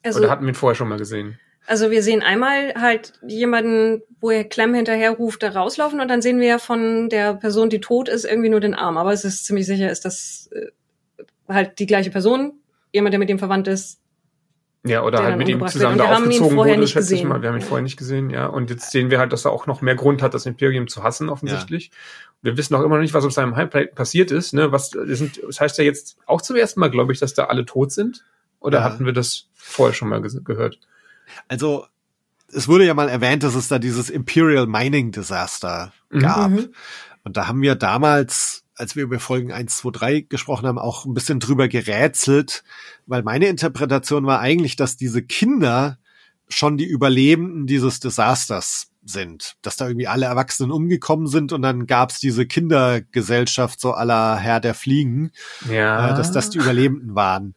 Also, oder hatten wir ihn vorher schon mal gesehen? Also wir sehen einmal halt jemanden, wo er Clem hinterher ruft, da rauslaufen und dann sehen wir ja von der Person, die tot ist, irgendwie nur den Arm. Aber es ist ziemlich sicher, ist das äh, halt die gleiche Person, jemand, der mit dem verwandt ist. Ja, oder Der halt mit ihm zusammen da wir haben ihn aufgezogen vorher wurde, nicht schätze ich gesehen. mal. Wir haben ihn vorher nicht gesehen, ja. Und jetzt sehen wir halt, dass er auch noch mehr Grund hat, das Imperium zu hassen, offensichtlich. Wir wissen auch immer noch nicht, was auf seinem Highplate passiert ist. Ne? Was das sind, das heißt ja jetzt auch zum ersten Mal, glaube ich, dass da alle tot sind. Oder Ja. hatten wir das vorher schon mal gehört? Also, es wurde ja mal erwähnt, dass es da dieses Imperial Mining Disaster Mhm. gab. Mhm. Und da haben wir damals, als wir über Folgen 1, 2, 3 gesprochen haben, auch ein bisschen drüber gerätselt, weil meine Interpretation war eigentlich, dass diese Kinder schon die Überlebenden dieses Desasters sind, dass da irgendwie alle Erwachsenen umgekommen sind und dann gab's diese Kindergesellschaft so aller Herr der Fliegen, Ja. äh, dass das die Überlebenden waren.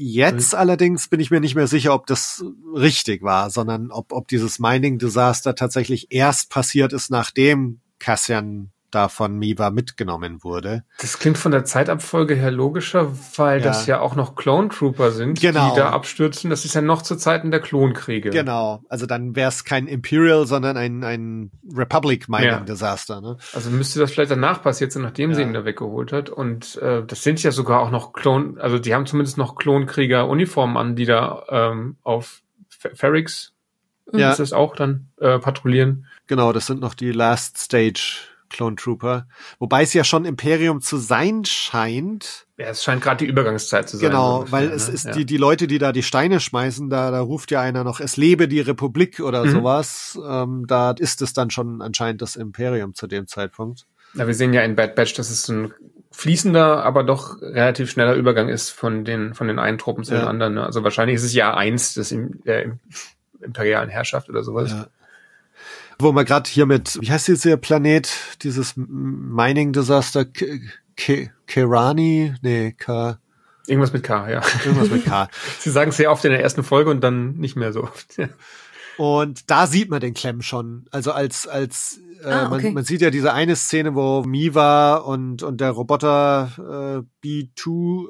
Jetzt allerdings bin ich mir nicht mehr sicher, ob das richtig war, sondern ob, ob dieses Mining-Desaster tatsächlich erst passiert ist, nachdem Cassian da von Miva mitgenommen wurde. Das klingt von der Zeitabfolge her logischer, weil Ja. das ja auch noch Clone Trooper sind, Genau. die da abstürzen. Das ist ja noch zu Zeiten der Klonkriege. Genau, also dann wäre es kein Imperial, sondern ein, ein Republic Mining Desaster. Ne? Also müsste das vielleicht danach passiert sein, nachdem sie Ja. ihn da weggeholt hat. Und äh, das sind ja sogar auch noch Klon, also die haben zumindest noch Klonkrieger-Uniformen an, die da ähm, auf Fe- Ferrix Ja. ist das auch dann äh, patrouillieren. Genau, das sind noch die Last Stage Clone Trooper. Wobei es ja schon Imperium zu sein scheint. Ja, es scheint gerade die Übergangszeit zu sein. Genau, so weil ne? es ist ja. die, die Leute, die da die Steine schmeißen, da, da ruft ja einer noch, es lebe die Republik oder Mhm. sowas. Ähm, da ist es dann schon anscheinend das Imperium zu dem Zeitpunkt. Ja, wir sehen ja in Bad Batch, dass es ein fließender, aber doch relativ schneller Übergang ist von den, von den einen Truppen zu Ja. den anderen. Ne? Also wahrscheinlich ist es Jahr eins des im, der im- imperialen Herrschaft oder sowas. Ja. Wo man gerade hier mit, wie heißt dieser Planet, dieses Mining Desaster, K- K- Kerani? Nee, K, Irgendwas mit K, ja. irgendwas mit K. (laughs) Sie sagen es sehr oft in der ersten Folge und dann nicht mehr so oft. Ja. Und da sieht man den Clem schon. Also als, als äh, Ah, okay. man, man sieht ja diese eine Szene, wo Miva und, und der Roboter äh, B2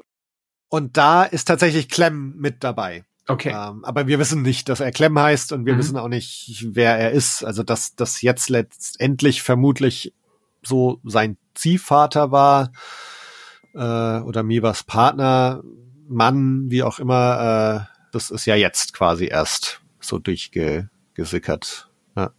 und da ist tatsächlich Clem mit dabei. Okay. Ähm, aber wir wissen nicht, dass er Clem heißt und wir Mhm. wissen auch nicht, wer er ist. Also dass das jetzt letztendlich vermutlich so sein Ziehvater war äh, oder Mivas Partner, Mann, wie auch immer. Äh, das ist ja jetzt quasi erst so durchgesickert. Ja.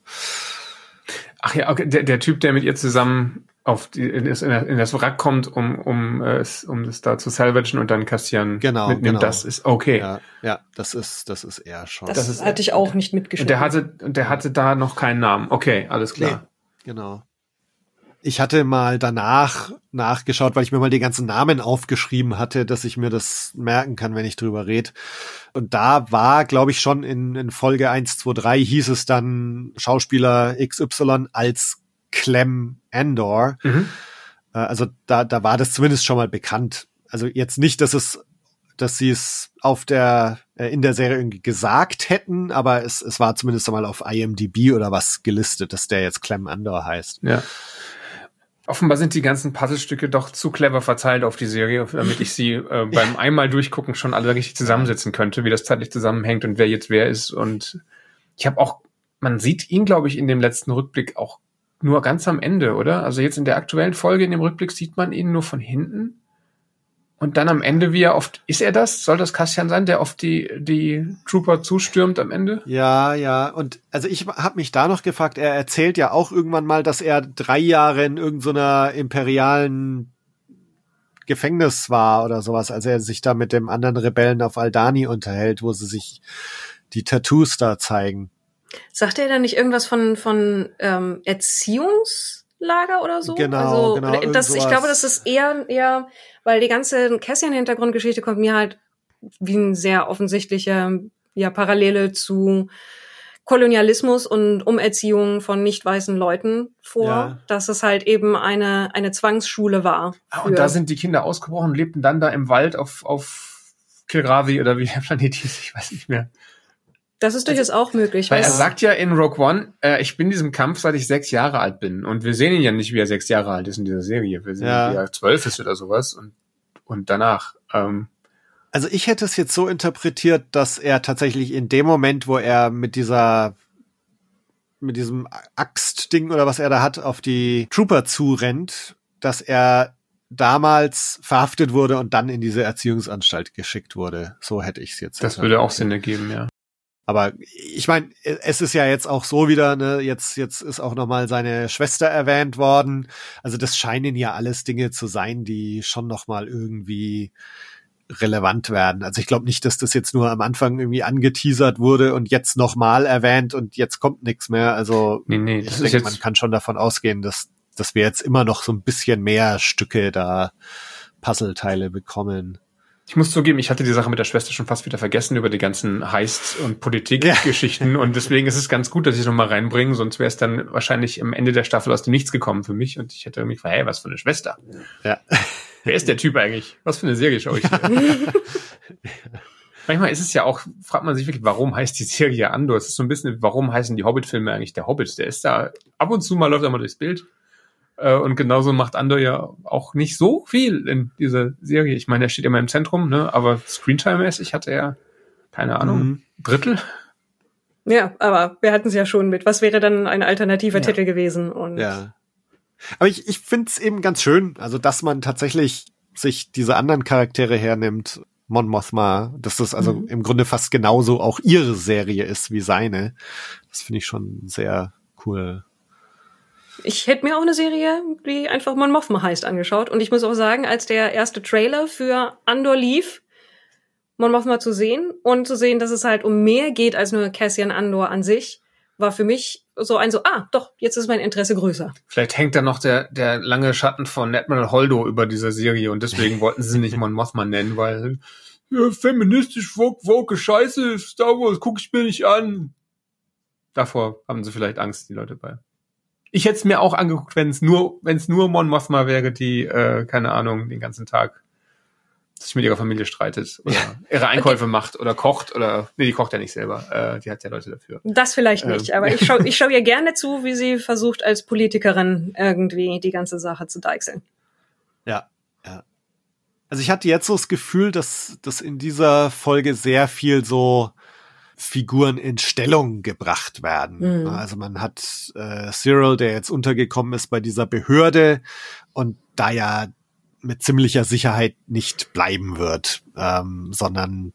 Ach ja, okay, der, der Typ, der mit ihr zusammen auf die, in, das, in das Wrack kommt, um, um, äh, es, um das da zu salvagen und dann Cassian Genau, mitnimmt, genau. das ist okay. ja, ja, das ist das ist er schon. Das, Das ist- hatte ich auch nicht Und mitgeschrieben. der hatte, und der hatte da noch keinen Namen. Okay, alles klar. Nee, genau. Ich hatte mal danach nachgeschaut, weil ich mir mal die ganzen Namen aufgeschrieben hatte, dass ich mir das merken kann, wenn ich drüber rede. Und da war, glaube ich, schon in, in Folge 1, 2, 3 hieß es dann Schauspieler XY als Clem Endor. Mhm. Äh, Also da, da war das zumindest schon mal bekannt. Also jetzt nicht, dass es, dass sie es auf der, äh, in der Serie irgendwie gesagt hätten, aber es, es war zumindest mal auf IMDb oder was gelistet, dass der jetzt Clem Andor heißt. Ja. Offenbar sind die ganzen Puzzlestücke doch zu clever verteilt auf die Serie, damit ich sie äh, (laughs) beim einmal durchgucken schon alle richtig zusammensetzen könnte, wie das zeitlich zusammenhängt und wer jetzt wer ist. Und ich habe auch, man sieht ihn, glaube ich, in dem letzten Rückblick auch nur ganz am Ende, oder? Also jetzt in der aktuellen Folge, in dem Rückblick, sieht man ihn nur von hinten. Und dann am Ende, wie er oft, ist er das? Soll das Cassian sein, der oft die, die Trooper zustürmt am Ende? Ja, ja. Und also ich habe mich da noch gefragt, er erzählt ja auch irgendwann mal, dass er drei Jahre in irgendeiner imperialen Gefängnis war oder sowas, als er sich da mit dem anderen Rebellen auf Aldani unterhält, wo sie sich die Tattoos da zeigen. Sagt er da nicht irgendwas von, von ähm, Erziehungslager oder so? Genau, also, genau, Das, ich glaube, das ist eher, eher, weil die ganze Cassian-Hintergrundgeschichte kommt mir halt wie ein sehr offensichtlicher, ja, Parallele zu Kolonialismus und Umerziehung von nicht weißen Leuten vor, Ja. dass es halt eben eine, eine Zwangsschule war. Ah, und da sind die Kinder ausgebrochen und lebten dann da im Wald auf, auf Kilravi oder wie der Planet hieß, ich weiß nicht mehr. Das ist durchaus auch möglich. Weil er sagt ja in Rogue One, äh, ich bin in diesem Kampf, seit ich sechs Jahre alt bin. Und wir sehen ihn ja nicht, wie er sechs Jahre alt ist in dieser Serie. Wir sehen, Ja. wie er zwölf ist oder sowas. Und, und danach. Ähm, Also ich hätte es jetzt so interpretiert, dass er tatsächlich in dem Moment, wo er mit dieser mit diesem Axtding oder was er da hat, auf die Trooper zurennt, dass er damals verhaftet wurde und dann in diese Erziehungsanstalt geschickt wurde. So hätte ich es jetzt. Das würde auch Sinn ergeben, ja. Aber ich meine, es ist ja jetzt auch so wieder, ne, jetzt, jetzt ist auch nochmal seine Schwester erwähnt worden. Also das scheinen ja alles Dinge zu sein, die schon nochmal irgendwie relevant werden. Also ich glaube nicht, dass das jetzt nur am Anfang irgendwie angeteasert wurde und jetzt nochmal erwähnt und jetzt kommt nichts mehr. Also nee, nee, ich denke, man kann schon davon ausgehen, dass, dass wir jetzt immer noch so ein bisschen mehr Stücke da Puzzleteile bekommen. Ich muss zugeben, ich hatte die Sache mit der Schwester schon fast wieder vergessen über die ganzen Heist- und Politikgeschichten ja. und deswegen ist es ganz gut, dass ich es nochmal reinbringe, sonst wäre es dann wahrscheinlich am Ende der Staffel aus dem Nichts gekommen für mich und ich hätte irgendwie gefragt, hey, was für eine Schwester? Ja. Wer ist der Typ eigentlich? Was für eine Serie schaue ich hier? Manchmal ist es ja auch, fragt man sich wirklich, warum heißt die Serie Andor? Es ist so ein bisschen, warum heißen die Hobbit-Filme eigentlich der Hobbit? Der ist da, ab und zu mal läuft er mal durchs Bild äh, und genauso macht Andor ja auch nicht so viel in dieser Serie. Ich meine, er steht immer im Zentrum, ne? aber Screentime-mäßig hat er, keine Ahnung, mhm. Drittel. Ja, aber wir hatten es ja schon mit. Was wäre dann ein alternativer ja. Titel gewesen? Und ja. Aber ich, ich finde es eben ganz schön, also dass man tatsächlich sich diese anderen Charaktere hernimmt. Mon Mothma, dass das also mhm. im Grunde fast genauso auch ihre Serie ist wie seine. Das finde ich schon sehr cool ich hätte mir auch eine Serie, die einfach Mon Mothma heißt, angeschaut. Und ich muss auch sagen, als der erste Trailer für Andor lief, Mon Mothma zu sehen und zu sehen, dass es halt um mehr geht als nur Cassian Andor an sich, war für mich so ein so, ah, doch, jetzt ist mein Interesse größer. Vielleicht hängt da noch der, der lange Schatten von Admiral Holdo über dieser Serie und deswegen (laughs) wollten sie nicht Mon Mothma nennen, weil ja, feministisch woke, woke Scheiße, Star Wars, guck ich mir nicht an. Davor haben sie vielleicht Angst, die Leute bei ich hätte es mir auch angeguckt, wenn es nur, wenn es nur Mon Mothma wäre, die, äh, keine Ahnung, den ganzen Tag sich mit ihrer Familie streitet oder ihre Einkäufe okay. macht oder kocht oder nee, die kocht ja nicht selber. Äh, die hat ja Leute dafür. Das vielleicht nicht, ähm. aber ich schaue (laughs) ich schau ihr gerne zu, wie sie versucht als Politikerin irgendwie die ganze Sache zu deichseln. Ja, ja. Also ich hatte jetzt so das Gefühl, dass, dass in dieser Folge sehr viel so Figuren in Stellung gebracht werden. Mhm. Also man hat äh, Cyril, der jetzt untergekommen ist bei dieser Behörde und da ja mit ziemlicher Sicherheit nicht bleiben wird, ähm, sondern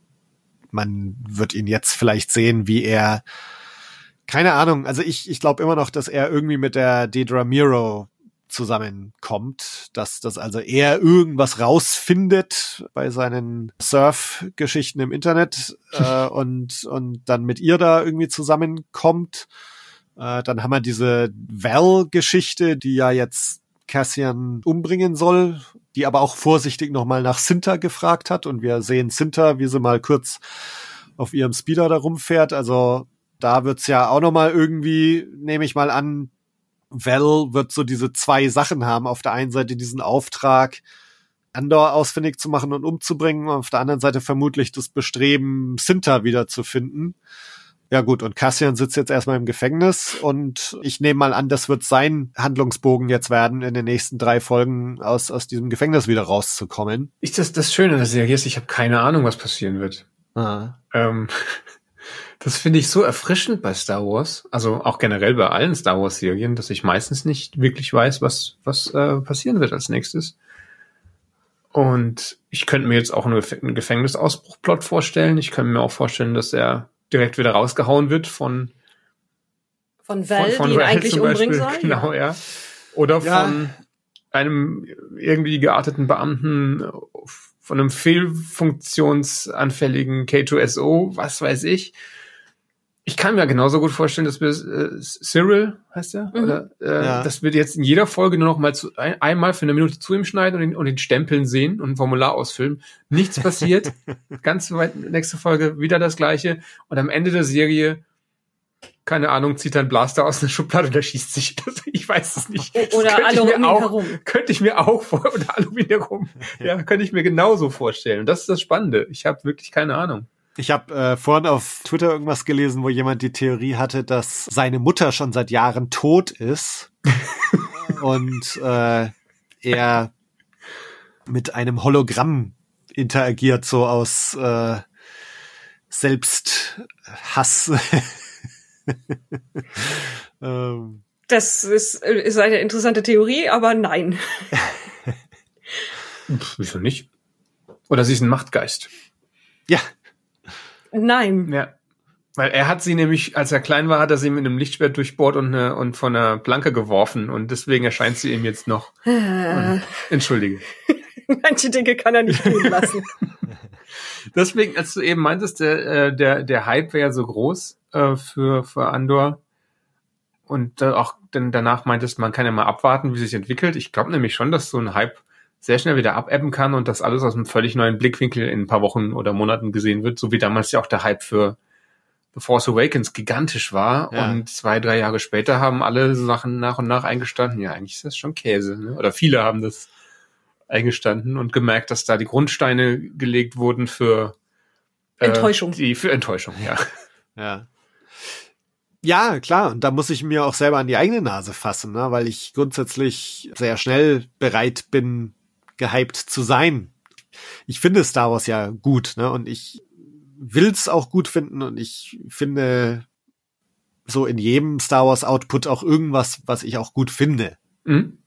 man wird ihn jetzt vielleicht sehen, wie er keine Ahnung, also ich, ich glaube immer noch, dass er irgendwie mit der Dedra Miro zusammenkommt, dass das also er irgendwas rausfindet bei seinen Surf-Geschichten im Internet (laughs) äh, und und dann mit ihr da irgendwie zusammenkommt. Äh, dann haben wir diese Val-Geschichte, die ja jetzt Cassian umbringen soll, die aber auch vorsichtig nochmal nach Sinta gefragt hat und wir sehen Sinta, wie sie mal kurz auf ihrem Speeder da rumfährt. Also da wird's ja auch nochmal irgendwie, nehme ich mal an, Val wird so diese zwei Sachen haben. Auf der einen Seite diesen Auftrag, Andor ausfindig zu machen und umzubringen, auf der anderen Seite vermutlich das Bestreben, Sinta wiederzufinden. Ja gut, und Cassian sitzt jetzt erstmal im Gefängnis und ich nehme mal an, das wird sein Handlungsbogen jetzt werden, in den nächsten drei Folgen aus, aus diesem Gefängnis wieder rauszukommen. Ich, das, das Schöne der Serie ist, ich habe keine Ahnung, was passieren wird. Ah. Ähm, (laughs) das finde ich so erfrischend bei Star Wars, also auch generell bei allen Star Wars Serien, dass ich meistens nicht wirklich weiß, was was äh, passieren wird als nächstes. Und ich könnte mir jetzt auch einen Gefängnisausbruchplot vorstellen. Ich könnte mir auch vorstellen, dass er direkt wieder rausgehauen wird von von Val, von, von die ihn eigentlich umbringen soll. Genau, ja. ja. Oder ja. von einem irgendwie gearteten Beamten, von einem fehlfunktionsanfälligen K2SO, was weiß ich ich kann mir genauso gut vorstellen, dass wir äh, Cyril heißt er, mhm. oder äh, ja. dass wir jetzt in jeder Folge nur noch mal zu, ein, einmal für eine Minute zu ihm schneiden und ihn, und ihn stempeln sehen und ein Formular ausfüllen. Nichts passiert. (laughs) Ganz weit nächste Folge wieder das gleiche und am Ende der Serie keine Ahnung, zieht ein Blaster aus einer Schublade und er schießt sich. (laughs) ich weiß es nicht. Oder alle um ihn herum. Könnte ich mir auch vor, oder alle um ihn herum. (laughs) Ja, könnte ich mir genauso vorstellen. Und das ist das Spannende. Ich habe wirklich keine Ahnung. Ich habe äh, vorhin auf Twitter irgendwas gelesen, wo jemand die Theorie hatte, dass seine Mutter schon seit Jahren tot ist (laughs) und äh, er mit einem Hologramm interagiert, so aus äh, Selbsthass. (laughs) ähm. Das ist, ist eine interessante Theorie, aber nein. (laughs) Wieso nicht? Oder sie ist ein Machtgeist. Ja, Nein. Ja. Weil er hat sie nämlich, als er klein war, hat er sie mit einem Lichtschwert durchbohrt und, eine, und von einer Planke geworfen und deswegen erscheint sie ihm jetzt noch. Äh, Entschuldige. (laughs) manche Dinge kann er nicht tun lassen. (laughs) Deswegen, als du eben meintest, der, äh, der, der Hype wäre ja so groß äh, für, für Andor und äh, auch danach meintest, man kann ja mal abwarten, wie sich entwickelt. Ich glaube nämlich schon, dass so ein Hype sehr schnell wieder abebben kann und das alles aus einem völlig neuen Blickwinkel in ein paar Wochen oder Monaten gesehen wird, so wie damals ja auch der Hype für The Force Awakens gigantisch war Ja. und zwei, drei Jahre später haben alle Sachen nach und nach eingestanden. Ja, eigentlich ist das schon Käse, ne? oder viele haben das eingestanden und gemerkt, dass da die Grundsteine gelegt wurden für äh, Enttäuschung. Die, für Enttäuschung, ja. (laughs) Ja. Ja, klar. Und da muss ich mir auch selber an die eigene Nase fassen, ne? weil ich grundsätzlich sehr schnell bereit bin, gehypt zu sein. Ich finde Star Wars ja gut, ne? Und ich will's auch gut finden und ich finde so in jedem Star Wars Output auch irgendwas, was ich auch gut finde. Mhm.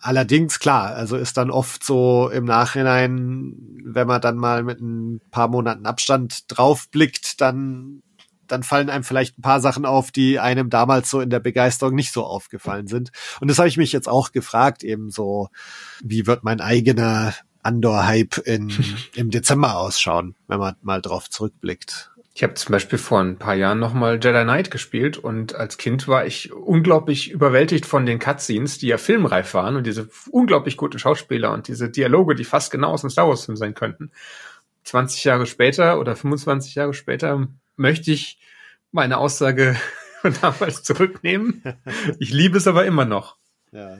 Allerdings, klar, also ist dann oft so im Nachhinein, wenn man dann mal mit ein paar Monaten Abstand draufblickt, dann, dann fallen einem vielleicht ein paar Sachen auf, die einem damals so in der Begeisterung nicht so aufgefallen sind. Und das habe ich mich jetzt auch gefragt, eben so, wie wird mein eigener Andor-Hype in, (laughs) im Dezember ausschauen, wenn man mal drauf zurückblickt. Ich habe zum Beispiel vor ein paar Jahren nochmal Jedi Knight gespielt und als Kind war ich unglaublich überwältigt von den Cutscenes, die ja filmreif waren und diese unglaublich guten Schauspieler und diese Dialoge, die fast genau aus dem Star Wars Film sein könnten. 20 Jahre später oder 25 Jahre später möchte ich meine Aussage (laughs) von damals zurücknehmen. (laughs) Ich liebe es aber immer noch. Ja.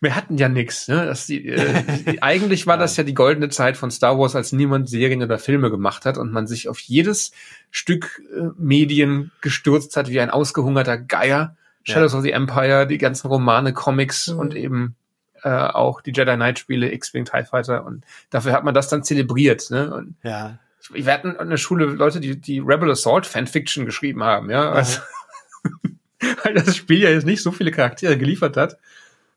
Wir hatten ja nix. Ne? Die, äh, die, (laughs) eigentlich war das ja die goldene Zeit von Star Wars, als niemand Serien oder Filme gemacht hat und man sich auf jedes Stück äh, Medien gestürzt hat wie ein ausgehungerter Geier. Shadows of the Empire, die ganzen Romane, Comics Mhm. und eben äh, auch die Jedi Knight Spiele, X-Wing, TIE Fighter und dafür hat man das dann zelebriert. Ne? Und Ja. Wir hatten an der Schule Leute, die die Rebel Assault Fanfiction geschrieben haben, ja. Also, (laughs) weil das Spiel ja jetzt nicht so viele Charaktere geliefert hat.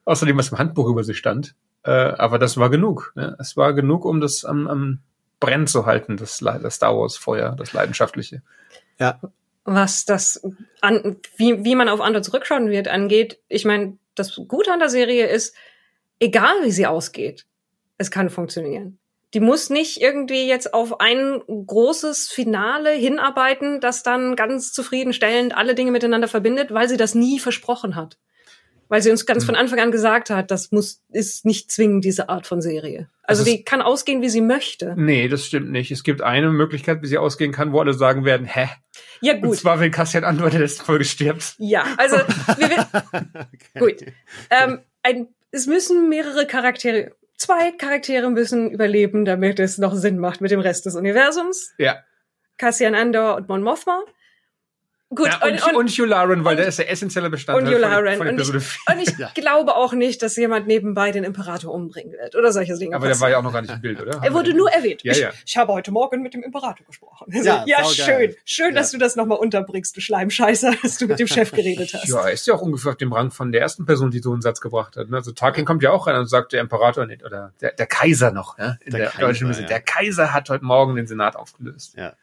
Außerdem, was im Handbuch über sie stand. Äh, aber das war genug. Ne? Es war genug, um das am, am Brennen zu halten, das, das Star Wars Feuer, das Leidenschaftliche. Ja. was das an, wie, wie man auf Andor zurückschauen wird, angeht. Ich meine, das Gute an der Serie ist, egal wie sie ausgeht, es kann funktionieren. Die muss nicht irgendwie jetzt auf ein großes Finale hinarbeiten, das dann ganz zufriedenstellend alle Dinge miteinander verbindet, weil sie das nie versprochen hat. Weil sie uns ganz Mhm. von Anfang an gesagt hat, das muss, ist nicht zwingend diese Art von Serie. Also ist- die kann ausgehen, wie sie möchte. Nee, das stimmt nicht. Es gibt eine Möglichkeit, wie sie ausgehen kann, wo alle sagen werden, hä? Ja, Und gut. zwar, wenn Cassian Andor in der letzten Folge stirbt. Ja, also (laughs) wir, wir, Gut. Ähm, ein, es müssen mehrere Charaktere, zwei Charaktere müssen überleben, damit es noch Sinn macht mit dem Rest des Universums. Ja. Cassian Andor und Mon Mothma. Gut, ja und, und, und Yularen, weil der ist der essentielle Bestandteil und Yularen. von, der- von der Und Episode 4. und ich (laughs) Ja. glaube auch nicht, dass jemand nebenbei den Imperator umbringen wird oder solche Dinge. Aber der war passieren. ja auch noch gar nicht im Bild, oder? er wurde nur erwähnt. Ja, ich, ja. ich habe heute Morgen mit dem Imperator gesprochen. Also, Ja, ja, schön. Schön, dass Ja. du das nochmal unterbringst, du Schleimscheißer, (laughs) dass du mit dem Chef geredet hast. Ja, er ist ja auch ungefähr auf dem Rang von der ersten Person, die so einen Satz gebracht hat. ne? Also Tarkin kommt ja auch rein und sagt, der Imperator nicht, oder der, der Kaiser noch, ja, in Der der, Kaiser, deutschen Version. ja. Der Kaiser hat heute Morgen den Senat aufgelöst. Ja.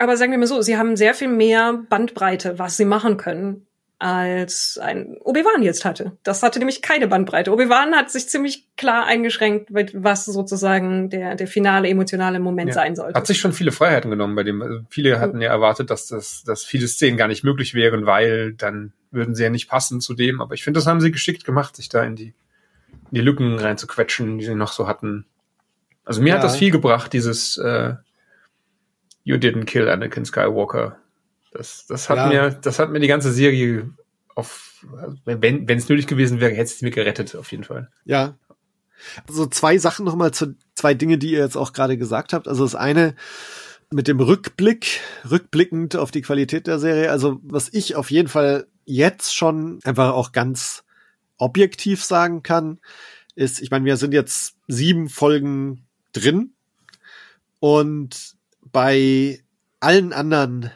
Aber sagen wir mal so, sie haben sehr viel mehr Bandbreite, was sie machen können, als ein Obi-Wan jetzt hatte. Das hatte nämlich keine Bandbreite. Obi-Wan hat sich ziemlich klar eingeschränkt, mit was sozusagen der, der finale emotionale Moment Ja. sein sollte. Hat sich schon viele Freiheiten genommen bei dem. Also viele hatten ja erwartet, dass das, dass viele Szenen gar nicht möglich wären, weil dann würden sie ja nicht passen zu dem. Aber ich finde, das haben sie geschickt gemacht, sich da in die, in die Lücken reinzuquetschen, die sie noch so hatten. Also mir Ja. hat das viel gebracht, dieses äh, You didn't kill Anakin Skywalker. Das, das hat Ja. mir, das hat mir die ganze Serie auf, wenn wenn es nötig gewesen wäre, hätte es mir gerettet, auf jeden Fall. Ja. So zwei Sachen nochmal zu zwei Dinge, die ihr jetzt auch gerade gesagt habt. Also das eine mit dem Rückblick, rückblickend auf die Qualität der Serie. Also was ich auf jeden Fall jetzt schon einfach auch ganz objektiv sagen kann, ist, ich meine, wir sind jetzt sieben Folgen drin und bei allen anderen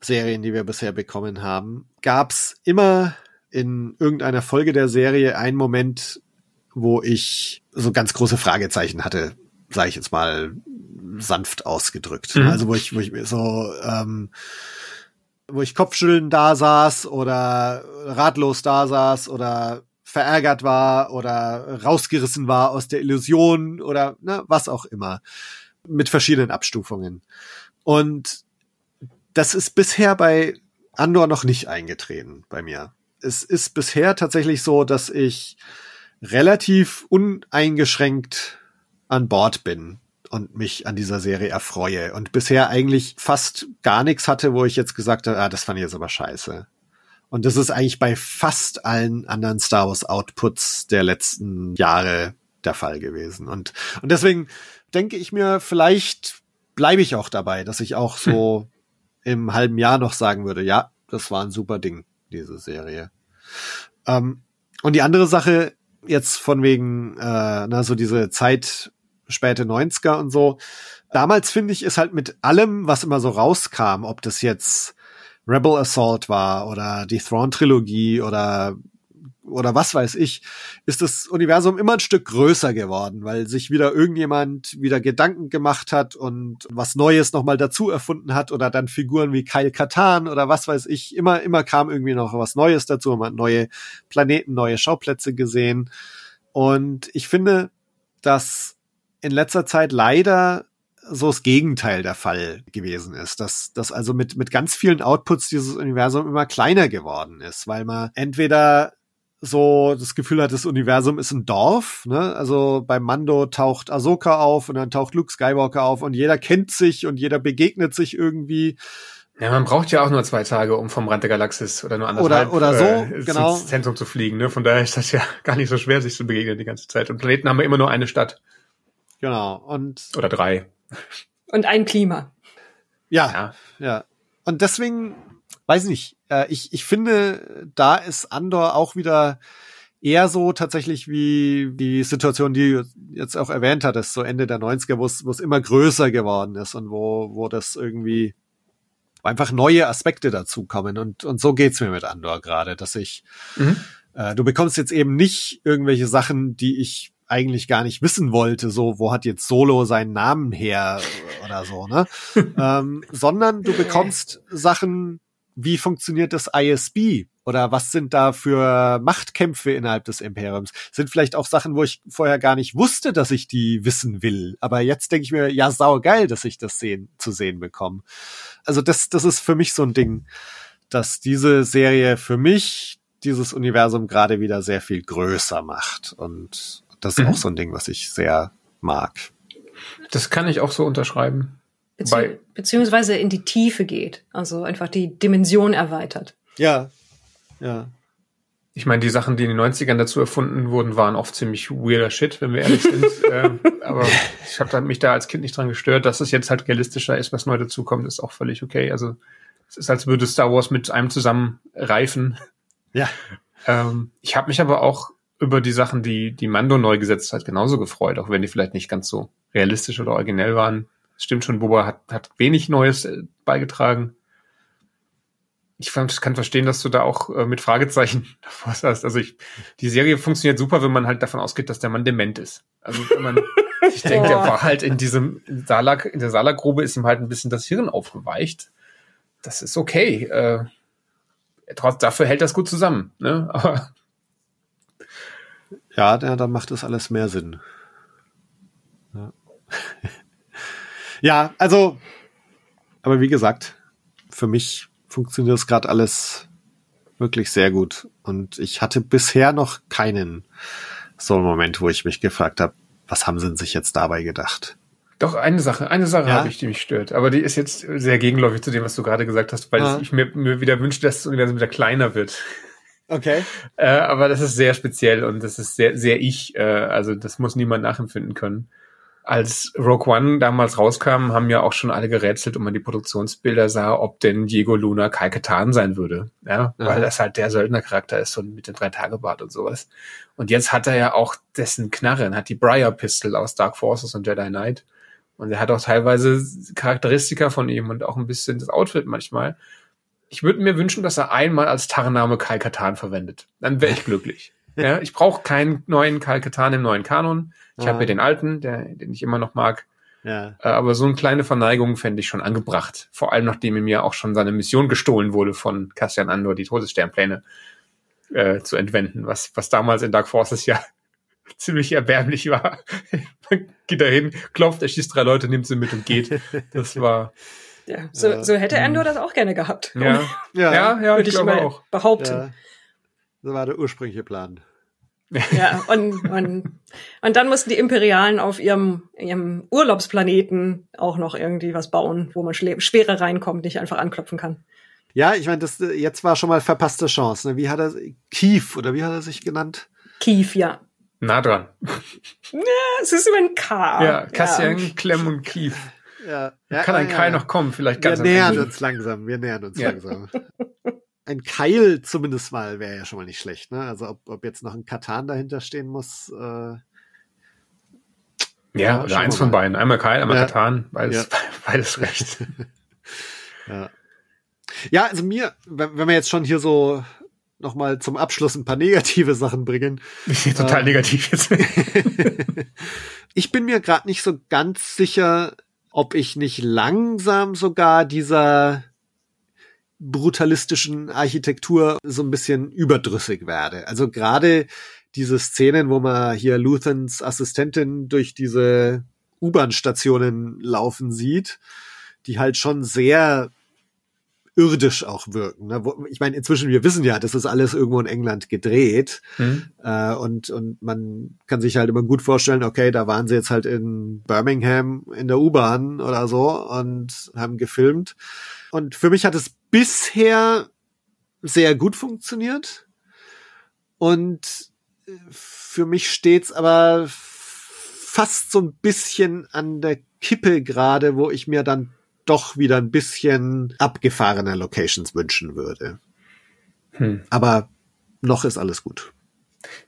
Serien, die wir bisher bekommen haben, gab's immer in irgendeiner Folge der Serie einen Moment, wo ich so ganz große Fragezeichen hatte, sage ich jetzt mal sanft ausgedrückt. Mhm. Also wo ich, wo ich mir so, ähm, wo ich Kopfschütteln da saß oder ratlos da saß oder verärgert war oder rausgerissen war aus der Illusion oder ne, was auch immer. Mit verschiedenen Abstufungen. Und das ist bisher bei Andor noch nicht eingetreten bei mir. Es ist bisher tatsächlich so, dass ich relativ uneingeschränkt an Bord bin und mich an dieser Serie erfreue und bisher eigentlich fast gar nichts hatte, wo ich jetzt gesagt habe, ah, das fand ich jetzt aber scheiße. Und das ist eigentlich bei fast allen anderen Star Wars Outputs der letzten Jahre der Fall gewesen. Und, und deswegen denke ich mir, vielleicht bleibe ich auch dabei, dass ich auch so hm. im halben Jahr noch sagen würde, ja, das war ein super Ding, diese Serie. Ähm, und die andere Sache, jetzt von wegen, äh, na, so diese Zeit späte 90er und so. Damals finde ich, ist halt mit allem, was immer so rauskam, ob das jetzt Rebel Assault war oder die Thrawn Trilogie oder oder was weiß ich, ist das Universum immer ein Stück größer geworden, weil sich wieder irgendjemand wieder Gedanken gemacht hat und was Neues nochmal dazu erfunden hat oder dann Figuren wie Kyle Katan oder was weiß ich, immer, immer kam irgendwie noch was Neues dazu, man hat neue Planeten, neue Schauplätze gesehen. Und ich finde, dass in letzter Zeit leider so das Gegenteil der Fall gewesen ist, dass, dass also mit, mit ganz vielen Outputs dieses Universum immer kleiner geworden ist, weil man entweder so das Gefühl hat, das Universum ist ein Dorf, ne? Also bei Mando taucht Ahsoka auf und dann taucht Luke Skywalker auf und jeder kennt sich und jeder begegnet sich irgendwie. Ja, man braucht ja auch nur zwei Tage, um vom Rand der Galaxis oder nur anderthalb oder, oder so, äh, genau. ins Zentrum zu fliegen. Ne? Von daher ist das ja (laughs) gar nicht so schwer, sich zu begegnen die ganze Zeit. Und Planeten haben wir immer nur eine Stadt. Genau. Und oder drei. Und ein Klima. Ja, ja. ja. Und deswegen, weiß nicht, äh, ich, ich finde, da ist Andor auch wieder eher so tatsächlich wie die Situation, die du jetzt auch erwähnt hattest, so Ende der 90er, wo es, wo es immer größer geworden ist und wo, wo das irgendwie einfach neue Aspekte dazukommen. Und, und so geht's mir mit Andor gerade, dass ich, mhm. äh, du bekommst jetzt eben nicht irgendwelche Sachen, die ich eigentlich gar nicht wissen wollte, so wo hat jetzt Solo seinen Namen her oder so, ne? (laughs) ähm, sondern du bekommst Sachen, wie funktioniert das ISB oder was sind da für Machtkämpfe innerhalb des Imperiums? Sind vielleicht auch Sachen, wo ich vorher gar nicht wusste, dass ich die wissen will. Aber jetzt denke ich mir, ja, saugeil, dass ich das sehen, zu sehen bekomme. Also das, das ist für mich so ein Ding, dass diese Serie für mich dieses Universum gerade wieder sehr viel größer macht und das ist mhm. auch so ein Ding, was ich sehr mag. Das kann ich auch so unterschreiben. Bezieh Bei beziehungsweise in die Tiefe geht. Also einfach die Dimension erweitert. Ja. Ja. Ich meine, die Sachen, die in den 90ern dazu erfunden wurden, waren oft ziemlich weirder Shit, wenn wir ehrlich sind. (laughs) äh, aber ich habe mich da als Kind nicht dran gestört. Dass es jetzt halt realistischer ist, was neu dazukommt, ist auch völlig okay. Also es ist, als würde Star Wars mit einem zusammen reifen. Ja. Ähm, ich habe mich aber auch über die Sachen, die, die Mando neu gesetzt hat, genauso gefreut, auch wenn die vielleicht nicht ganz so realistisch oder originell waren. Stimmt schon, Boba hat, hat wenig Neues äh, beigetragen. Ich fand, kann verstehen, dass du da auch äh, mit Fragezeichen (laughs) davor hast. Also ich, die Serie funktioniert super, wenn man halt davon ausgeht, dass der Mann dement ist. Also wenn man, (laughs) ich denke, der war halt in diesem Salak, in der Salakgrube ist ihm halt ein bisschen das Hirn aufgeweicht. Das ist okay. Äh, trotz, dafür hält das gut zusammen. Ne? (laughs) Aber ja, ja, dann macht das alles mehr Sinn. Ja, ja also, aber wie gesagt, für mich funktioniert das gerade alles wirklich sehr gut. Und ich hatte bisher noch keinen so einen Moment, wo ich mich gefragt habe, was haben sie sich jetzt dabei gedacht? Doch, eine Sache, eine Sache ja? habe ich, die mich stört. Aber die ist jetzt sehr gegenläufig zu dem, was du gerade gesagt hast, weil ja. ich mir, mir wieder wünsche, dass das Universum wieder kleiner wird. Okay. (laughs) Äh, aber das ist sehr speziell und das ist sehr, sehr ich. Äh, also das muss niemand nachempfinden können. Als Rogue One damals rauskam, haben ja auch schon alle gerätselt und man die Produktionsbilder sah, ob denn Diego Luna Kai Katan sein würde. Ja, weil das halt der Söldnercharakter ist und mit dem Drei-Tage-Bart und sowas. Und jetzt hat er ja auch dessen Knarren, hat die Briar Pistol aus Dark Forces und Jedi Knight. Und er hat auch teilweise Charakteristika von ihm und auch ein bisschen das Outfit manchmal. Ich würde mir wünschen, dass er einmal als Tarnname Kai Katan verwendet. Dann wäre ich (laughs) glücklich. Ja, ich brauche keinen neuen Kalkatan im neuen Kanon. Ich Ah. habe ja den alten, der, den ich immer noch mag. Ja. Äh, aber so eine kleine Verneigung fände ich schon angebracht. Vor allem, nachdem mir auch schon seine Mission gestohlen wurde von Cassian Andor, die Todessternpläne äh, zu entwenden, was, was damals in Dark Forces ja (laughs) ziemlich erbärmlich war. (laughs) Man geht dahin, klopft, erschießt drei Leute, nimmt sie mit und geht. Das war, Ja, so, Ja. so hätte Andor das auch gerne gehabt. ja, Ja. ja, ja, Würde ich ich glaube mal auch. behaupten. ja. So war der ursprüngliche Plan. (laughs) Ja, und, und, und dann mussten die Imperialen auf ihrem, ihrem Urlaubsplaneten auch noch irgendwie was bauen, wo man schwerer reinkommt, nicht einfach anklopfen kann. Ja, ich meine, das äh, jetzt war schon mal verpasste Chance. Ne? Wie hat er Kief oder wie hat er sich genannt? Kief, ja. Nah dran. Es ist immer ein K. Ja, Cassian, Clem und Kief. Ja, Kann ein Kai noch kommen, vielleicht Wir ganz am nähern Ende. uns langsam, wir nähern uns Ja. langsam. (laughs) Ein Keil zumindest mal wäre ja schon mal nicht schlecht, ne? Also ob, ob jetzt noch ein Katan dahinter stehen muss, äh, Ja, Ja, oder eins von mal. beiden. Einmal Kai, einmal Ja. Katan. Beides, Ja. (laughs) beides recht. (laughs) ja. Ja, also mir, wenn, wenn wir jetzt schon hier so nochmal zum Abschluss ein paar negative Sachen bringen. Ich (laughs) total Ähm. negativ jetzt. ich bin mir gerade nicht so ganz sicher, ob ich nicht langsam sogar dieser brutalistischen Architektur so ein bisschen überdrüssig werde. Also gerade diese Szenen, wo man hier Luthans Assistentin durch diese U-Bahn-Stationen laufen sieht, die halt schon sehr irdisch auch wirken. Ne? Ich meine, inzwischen, wir wissen ja, das ist alles irgendwo in England gedreht. Hm? Äh, und, und man kann sich halt immer gut vorstellen, okay, da waren sie jetzt halt in Birmingham in der U-Bahn oder so und haben gefilmt. Und für mich hat es bisher sehr gut funktioniert. Und für mich steht's aber fast so ein bisschen an der Kippe gerade, wo ich mir dann doch wieder ein bisschen abgefahrene Locations wünschen würde. Hm. Aber noch ist alles gut.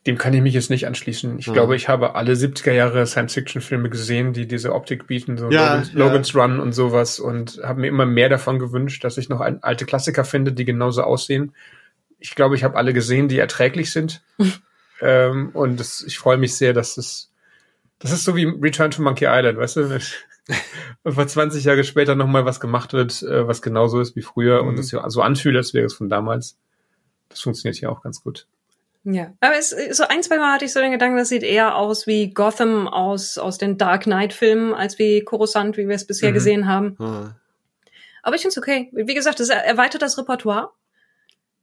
Dem kann ich mich jetzt nicht anschließen. Ich Ja. glaube, ich habe alle 70er Jahre Science-Fiction-Filme gesehen, die diese Optik bieten, so Ja, Logan's, ja. Logan's Run und sowas und habe mir immer mehr davon gewünscht, dass ich noch alte Klassiker finde, die genauso aussehen. Ich glaube, ich habe alle gesehen, die erträglich sind. (laughs) ähm, und das, ich freue mich sehr, dass es das ist so wie Return to Monkey Island, weißt du? (laughs) Und vor 20 Jahre später nochmal was gemacht wird, äh, was genauso ist wie früher Mhm. und es so anfühlt, als wäre es von damals. Das funktioniert hier auch ganz gut. Ja, aber es, so ein, zwei Mal hatte ich so den Gedanken, das sieht eher aus wie Gotham aus, aus den Dark Knight-Filmen, als wie Coruscant, wie wir es bisher Mhm. gesehen haben. Ja. Aber ich finde es okay. Wie gesagt, es erweitert das Repertoire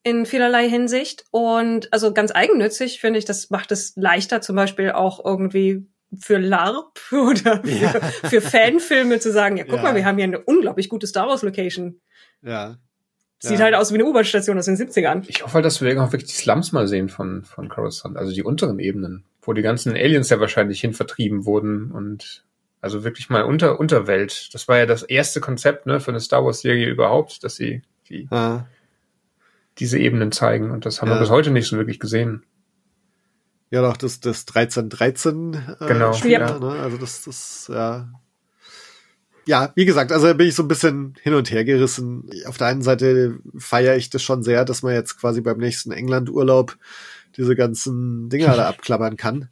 in vielerlei Hinsicht. Und also ganz eigennützig finde ich, das macht es leichter, zum Beispiel auch irgendwie für LARP (laughs) oder für, Ja. für Fanfilme zu sagen, ja, guck Ja. mal, wir haben hier eine unglaublich gute Star Wars Location. Ja. Sieht Ja. halt aus wie eine U-Bahn-Station aus den 70ern. Ich hoffe halt, dass wir irgendwann wirklich die Slums mal sehen von, von Coruscant, also die unteren Ebenen, wo die ganzen Aliens ja wahrscheinlich hin vertrieben wurden und also wirklich mal unter Unterwelt. Das war ja das erste Konzept ne, für eine Star Wars Serie überhaupt, dass sie die, Ja. diese Ebenen zeigen und das haben Ja. wir bis heute nicht so wirklich gesehen. Ja, doch, das, das 1313 äh, Genau. Spiel, Ja. ne? Also das, das, ja. Ja, wie gesagt, also da bin ich so ein bisschen hin und her gerissen. Auf der einen Seite feiere ich das schon sehr, dass man jetzt quasi beim nächsten England-Urlaub diese ganzen Dinger da (laughs) abklappern kann.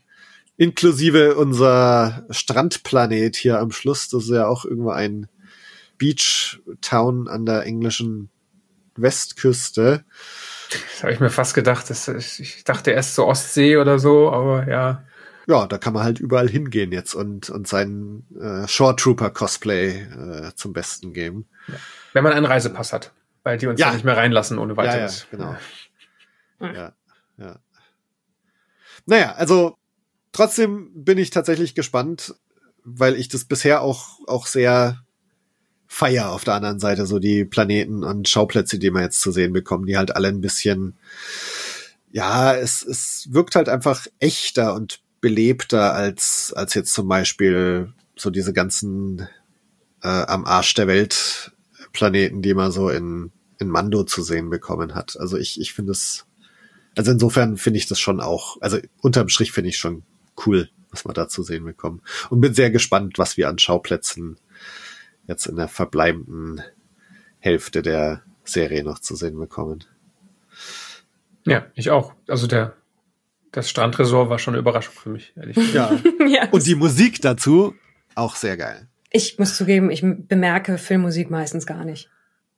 Inklusive unser Strandplanet hier am Schluss. Das ist ja auch irgendwo ein Beach-Town an der englischen Westküste. Das habe ich mir fast gedacht. Das, ich dachte erst zur Ostsee oder so, aber ja. Ja, da kann man halt überall hingehen jetzt und, und seinen äh, Shore Trooper Cosplay äh, zum Besten geben. Wenn man einen Reisepass hat, weil die uns Ja. ja, nicht mehr reinlassen ohne Ja, ja, weiteres. genau. Ja. Ja, ja. Naja, also trotzdem bin ich tatsächlich gespannt, weil ich das bisher auch, auch sehr feier auf der anderen Seite, so die Planeten und Schauplätze, die wir jetzt zu sehen bekommen, die halt alle ein bisschen, ja, es, es wirkt halt einfach echter und belebter als, als jetzt zum Beispiel so diese ganzen äh, am Arsch der Welt Planeten, die man so in, in Mando zu sehen bekommen hat. Also ich, ich finde es, also insofern finde ich das schon auch, also unterm Strich finde ich schon cool, was wir da zu sehen bekommen. Und bin sehr gespannt, was wir an Schauplätzen jetzt in der verbleibenden Hälfte der Serie noch zu sehen bekommen. Ja, ich auch. Also der Das Strandresort war schon eine Überraschung für mich, ehrlich gesagt. Ja. (laughs) ja, Und die Musik dazu auch sehr geil. ich muss zugeben, ich bemerke Filmmusik meistens gar nicht.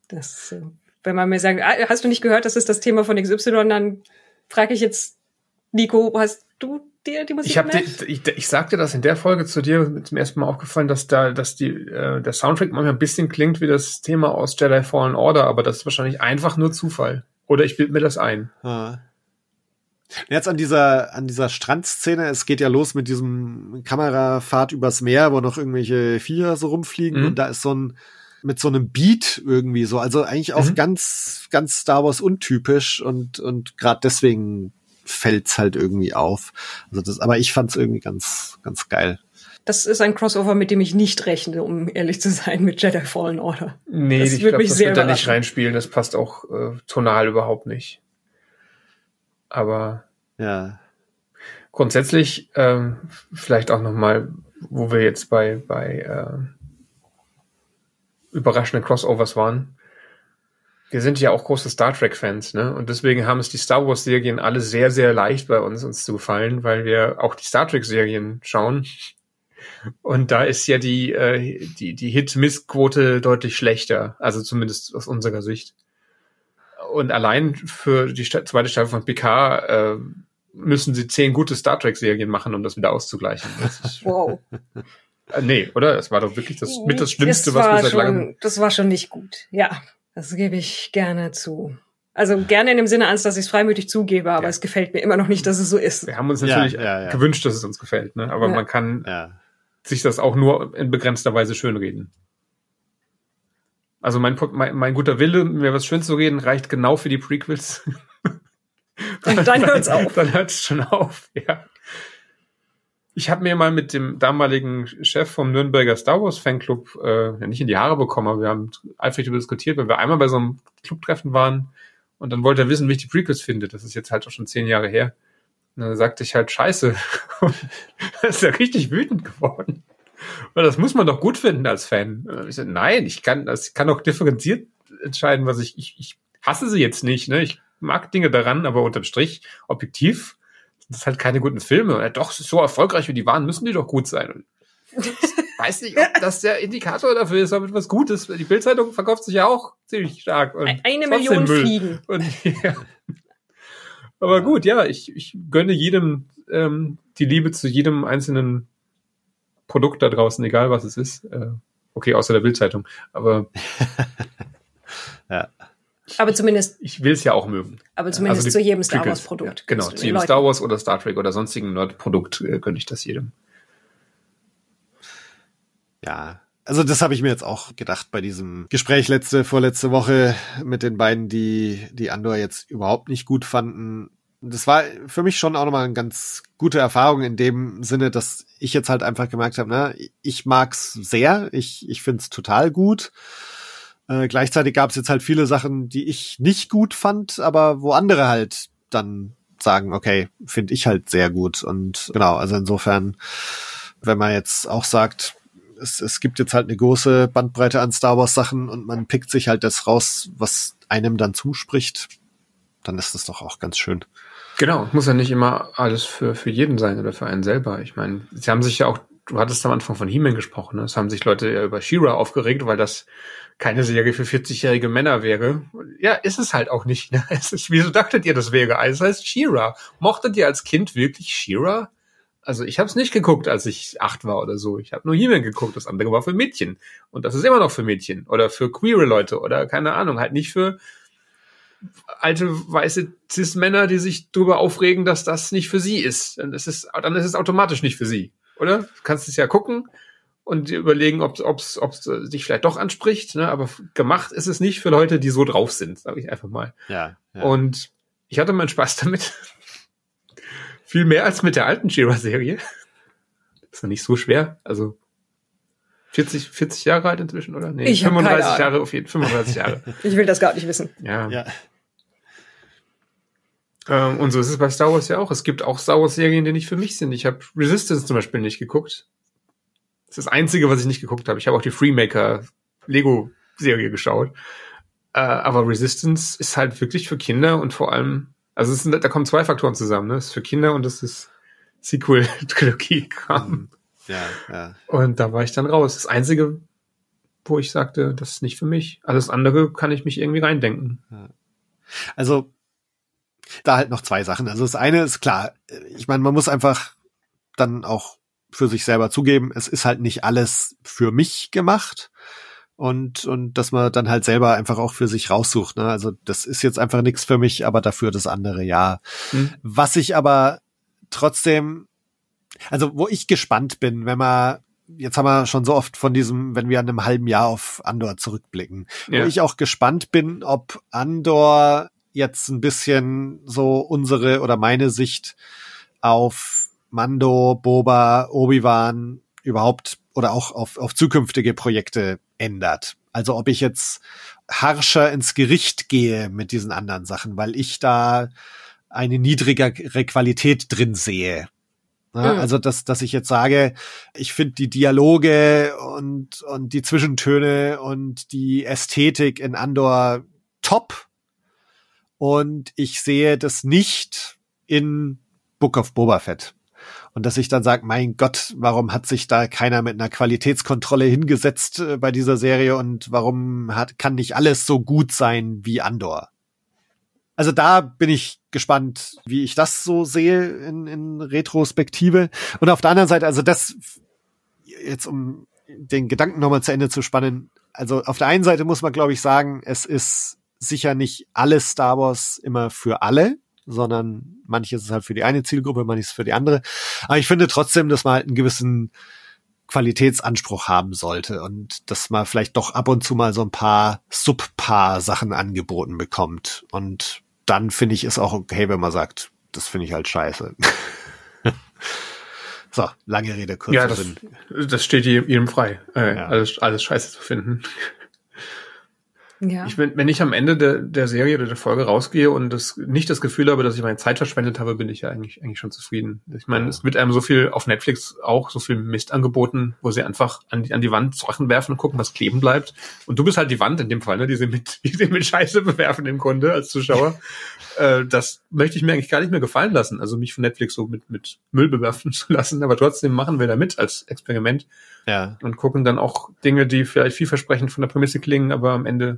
Das, äh, wenn man mir sagt, ah, hast du nicht gehört, das ist das Thema von XY, dann frage ich jetzt, Nico, hast du dir die Musik Ich habe gemerkt? ich, ich sagte das in der Folge zu dir mit zum ersten Mal aufgefallen, dass da, dass die äh, der Soundtrack manchmal ein bisschen klingt wie das Thema aus Jedi Fallen Order, aber das ist wahrscheinlich einfach nur Zufall. Oder ich bild mir das ein. Ja. Jetzt an dieser, an dieser Strandszene, es geht ja los mit diesem Kamerafahrt übers Meer, wo noch irgendwelche Viecher so rumfliegen Mhm. und da ist so ein, mit so einem Beat irgendwie so, also eigentlich auch Mhm. ganz, ganz Star Wars untypisch und, und gerade deswegen fällt's halt irgendwie auf. Also das, aber ich fand's irgendwie ganz, ganz geil. Das ist ein Crossover, mit dem ich nicht rechne, um ehrlich zu sein, mit Jedi Fallen Order. Nee, Das ich würde glaube, mich das sehr wird da nicht reinspielen. Das passt auch äh, tonal überhaupt nicht. Aber Ja. grundsätzlich ähm, vielleicht auch noch mal, wo wir jetzt bei bei äh, überraschenden Crossovers waren. Wir sind ja auch große Star Trek Fans, ne? Und deswegen haben es die Star Wars Serien alle sehr sehr leicht bei uns uns zu gefallen, weil wir auch die Star Trek Serien schauen. Und da ist ja die äh, die die Hit-Miss-Quote deutlich schlechter, also zumindest aus unserer Sicht. Und allein für die zweite Staffel von Picard äh, müssen sie zehn gute Star Trek Serien machen, um das wieder auszugleichen. Das (laughs) Wow. äh, nee, oder? Das war doch wirklich das mit das Schlimmste, Das was wir seit langem. schon, Das war schon nicht gut. Ja, das gebe ich gerne zu. Also gerne in dem Sinne, als dass ich es freimütig zugebe, aber Ja. es gefällt mir immer noch nicht, dass es so ist. Wir haben uns Ja, natürlich ja, ja. gewünscht, dass es uns gefällt, ne? Aber Ja. man kann Ja. sich das auch nur in begrenzter Weise schönreden. Also mein, mein, mein guter Wille, mir was schön zu reden, reicht genau für die Prequels. (laughs) Dann hört's (laughs) auf. Dann hört's schon auf, ja. Ich habe mir mal mit dem damaligen Chef vom Nürnberger Star Wars Fanclub äh, ja, nicht in die Haare bekommen, aber wir haben eifrig darüber diskutiert, weil wir einmal bei so einem Clubtreffen waren und dann wollte er wissen, wie ich die Prequels finde. Das ist jetzt halt auch schon zehn Jahre her. Und dann sagte ich halt Scheiße. (laughs) ist er richtig wütend geworden. Das muss man doch gut finden als Fan. Und Ich so, nein, ich kann, das kann auch differenziert entscheiden, was ich, ich, ich hasse sie jetzt nicht, ne? Ich mag Dinge daran, aber unterm Strich, objektiv, sind das halt keine guten Filme. Und er, doch, so erfolgreich, wie die waren, müssen die doch gut sein. Und ich weiß nicht, ob das der Indikator dafür ist, ob etwas gut ist. Die Bildzeitung verkauft sich ja auch ziemlich stark. Eine Million Müll. Fliegen. Und, (laughs) ja. Aber gut, ja, ich, ich gönne jedem ähm, die Liebe zu jedem einzelnen Produkt da draußen, egal was es ist. Äh, okay, außer der Bildzeitung. Aber (laughs) Aber zumindest, ich will es ja auch mögen. aber zumindest Also zu jedem Star Wars Produkt. Ja, genau, du zu jedem Leuten- Star Wars oder Star Trek oder sonstigen Nerd-Produkt äh, gönne ich das jedem. Ja, also das habe ich mir jetzt auch gedacht bei diesem Gespräch letzte, vorletzte Woche mit den beiden, die die Andor jetzt überhaupt nicht gut fanden. Das war für mich schon auch nochmal eine ganz gute Erfahrung in dem Sinne, dass ich jetzt halt einfach gemerkt habe, na, ich mag's sehr, ich, ich find's total gut. Äh, gleichzeitig gab es jetzt halt viele Sachen, die ich nicht gut fand, aber wo andere halt dann sagen, okay, finde ich halt sehr gut. Und genau, also insofern, wenn man jetzt auch sagt, es, es gibt jetzt halt eine große Bandbreite an Star Wars Sachen und man pickt sich halt das raus, was einem dann zuspricht, dann ist das doch auch ganz schön. Genau, muss ja nicht immer alles für, für jeden sein oder für einen selber. Ich meine, sie haben sich ja auch, du hattest am Anfang von He-Man gesprochen, ne? es haben sich Leute ja über She-Ra aufgeregt, weil das keine Serie für 40-jährige Männer wäre. Ja, ist es halt auch nicht. Ne? (laughs) Es ist, wieso dachtet ihr, das wäre? Also es heißt She-Ra. Mochtet ihr als Kind wirklich She-Ra? Also ich habe es nicht geguckt, als ich acht war oder so. Ich habe nur He-Man geguckt. Das andere war für Mädchen. Und das ist immer noch für Mädchen. Oder für queere Leute. Oder keine Ahnung. Halt nicht für alte weiße Cis-Männer, die sich darüber aufregen, dass das nicht für sie ist. Dann ist es, dann ist es automatisch nicht für sie. Oder? Du kannst es ja gucken und dir überlegen, ob es ob's dich vielleicht doch anspricht. Ne? Aber gemacht ist es nicht für Leute, die so drauf sind, sage ich einfach mal. Ja. ja. Und ich hatte meinen Spaß damit. (laughs) Viel mehr als mit der alten Shira-Serie. Ist ja nicht so schwer. Also 40, 40 Jahre alt inzwischen, oder? Nee, Ich hab keine 35 Ahnung. Jahre auf jeden 35 Jahre. Ich will das gar nicht wissen. Ja. ja. Ähm, und so ist es bei Star Wars ja auch. Es gibt auch Star Wars-Serien, die nicht für mich sind. Ich habe Resistance zum Beispiel nicht geguckt. Das ist das Einzige, was ich nicht geguckt habe. Ich habe auch die Freemaker Lego-Serie geschaut. Äh, aber Resistance ist halt wirklich für Kinder und vor allem Also es sind, da kommen zwei Faktoren zusammen, ne? Das ist für Kinder und das ist Sequel-Trilogie-Kram. Mhm. Ja, ja. Und da war ich dann raus. Das Einzige, wo ich sagte, das ist nicht für mich. Alles andere kann ich mich irgendwie reindenken. Also da halt noch zwei Sachen. Also das eine ist klar, ich meine, man muss einfach dann auch für sich selber zugeben, es ist halt nicht alles für mich gemacht. Und, und dass man dann halt selber einfach auch für sich raussucht. Ne? Also das ist jetzt einfach nichts für mich, aber dafür das andere ja. Hm. Was ich aber trotzdem, also wo ich gespannt bin, wenn man, jetzt haben wir schon so oft von diesem, wenn wir an einem halben Jahr auf Andor zurückblicken, Ja. wo ich auch gespannt bin, ob Andor jetzt ein bisschen so unsere oder meine Sicht auf Mando, Boba, Obi-Wan überhaupt oder auch auf, auf zukünftige Projekte ändert. Also ob ich jetzt harscher ins Gericht gehe mit diesen anderen Sachen, weil ich da eine niedrigere Qualität drin sehe. Ja, Mhm. Also, dass, dass ich jetzt sage, ich finde die Dialoge und, und die Zwischentöne und die Ästhetik in Andor top. Und ich sehe das nicht in Book of Boba Fett. Und dass ich dann sage, mein Gott, warum hat sich da keiner mit einer Qualitätskontrolle hingesetzt äh, bei dieser Serie und warum hat, kann nicht alles so gut sein wie Andor? Also da bin ich gespannt, wie ich das so sehe in, in Retrospektive. Und auf der anderen Seite, also das, jetzt um den Gedanken nochmal zu Ende zu spannen, also auf der einen Seite muss man, glaube ich, sagen, es ist sicher nicht alles Star Wars immer für alle, sondern manches ist halt für die eine Zielgruppe, manches für die andere. Aber ich finde trotzdem, dass man halt einen gewissen Qualitätsanspruch haben sollte und dass man vielleicht doch ab und zu mal so ein paar Subpar-Sachen angeboten bekommt. Und dann finde ich es auch okay, wenn man sagt, das finde ich halt scheiße. (laughs) so, lange Rede, kurzer Ja, das, Sinn. das steht jedem jedem frei, äh, Ja. alles, alles scheiße zu finden. Ja. Ich bin, wenn ich am Ende der, der Serie oder der Folge rausgehe und das nicht das Gefühl habe, dass ich meine Zeit verschwendet habe, bin ich ja eigentlich, eigentlich schon zufrieden. Ich meine, Ja. es wird einem so viel auf Netflix auch so viel Mist angeboten, wo sie einfach an die, an die Wand Sachen werfen und gucken, was kleben bleibt. Und du bist halt die Wand in dem Fall, ne, die sie mit, die sie mit Scheiße bewerfen im Grunde als Zuschauer. (laughs) äh, das möchte ich mir eigentlich gar nicht mehr gefallen lassen. Also mich von Netflix so mit, mit Müll bewerfen (laughs) zu lassen. Aber trotzdem machen wir da mit als Experiment Ja. und gucken dann auch Dinge, die vielleicht vielversprechend von der Prämisse klingen, aber am Ende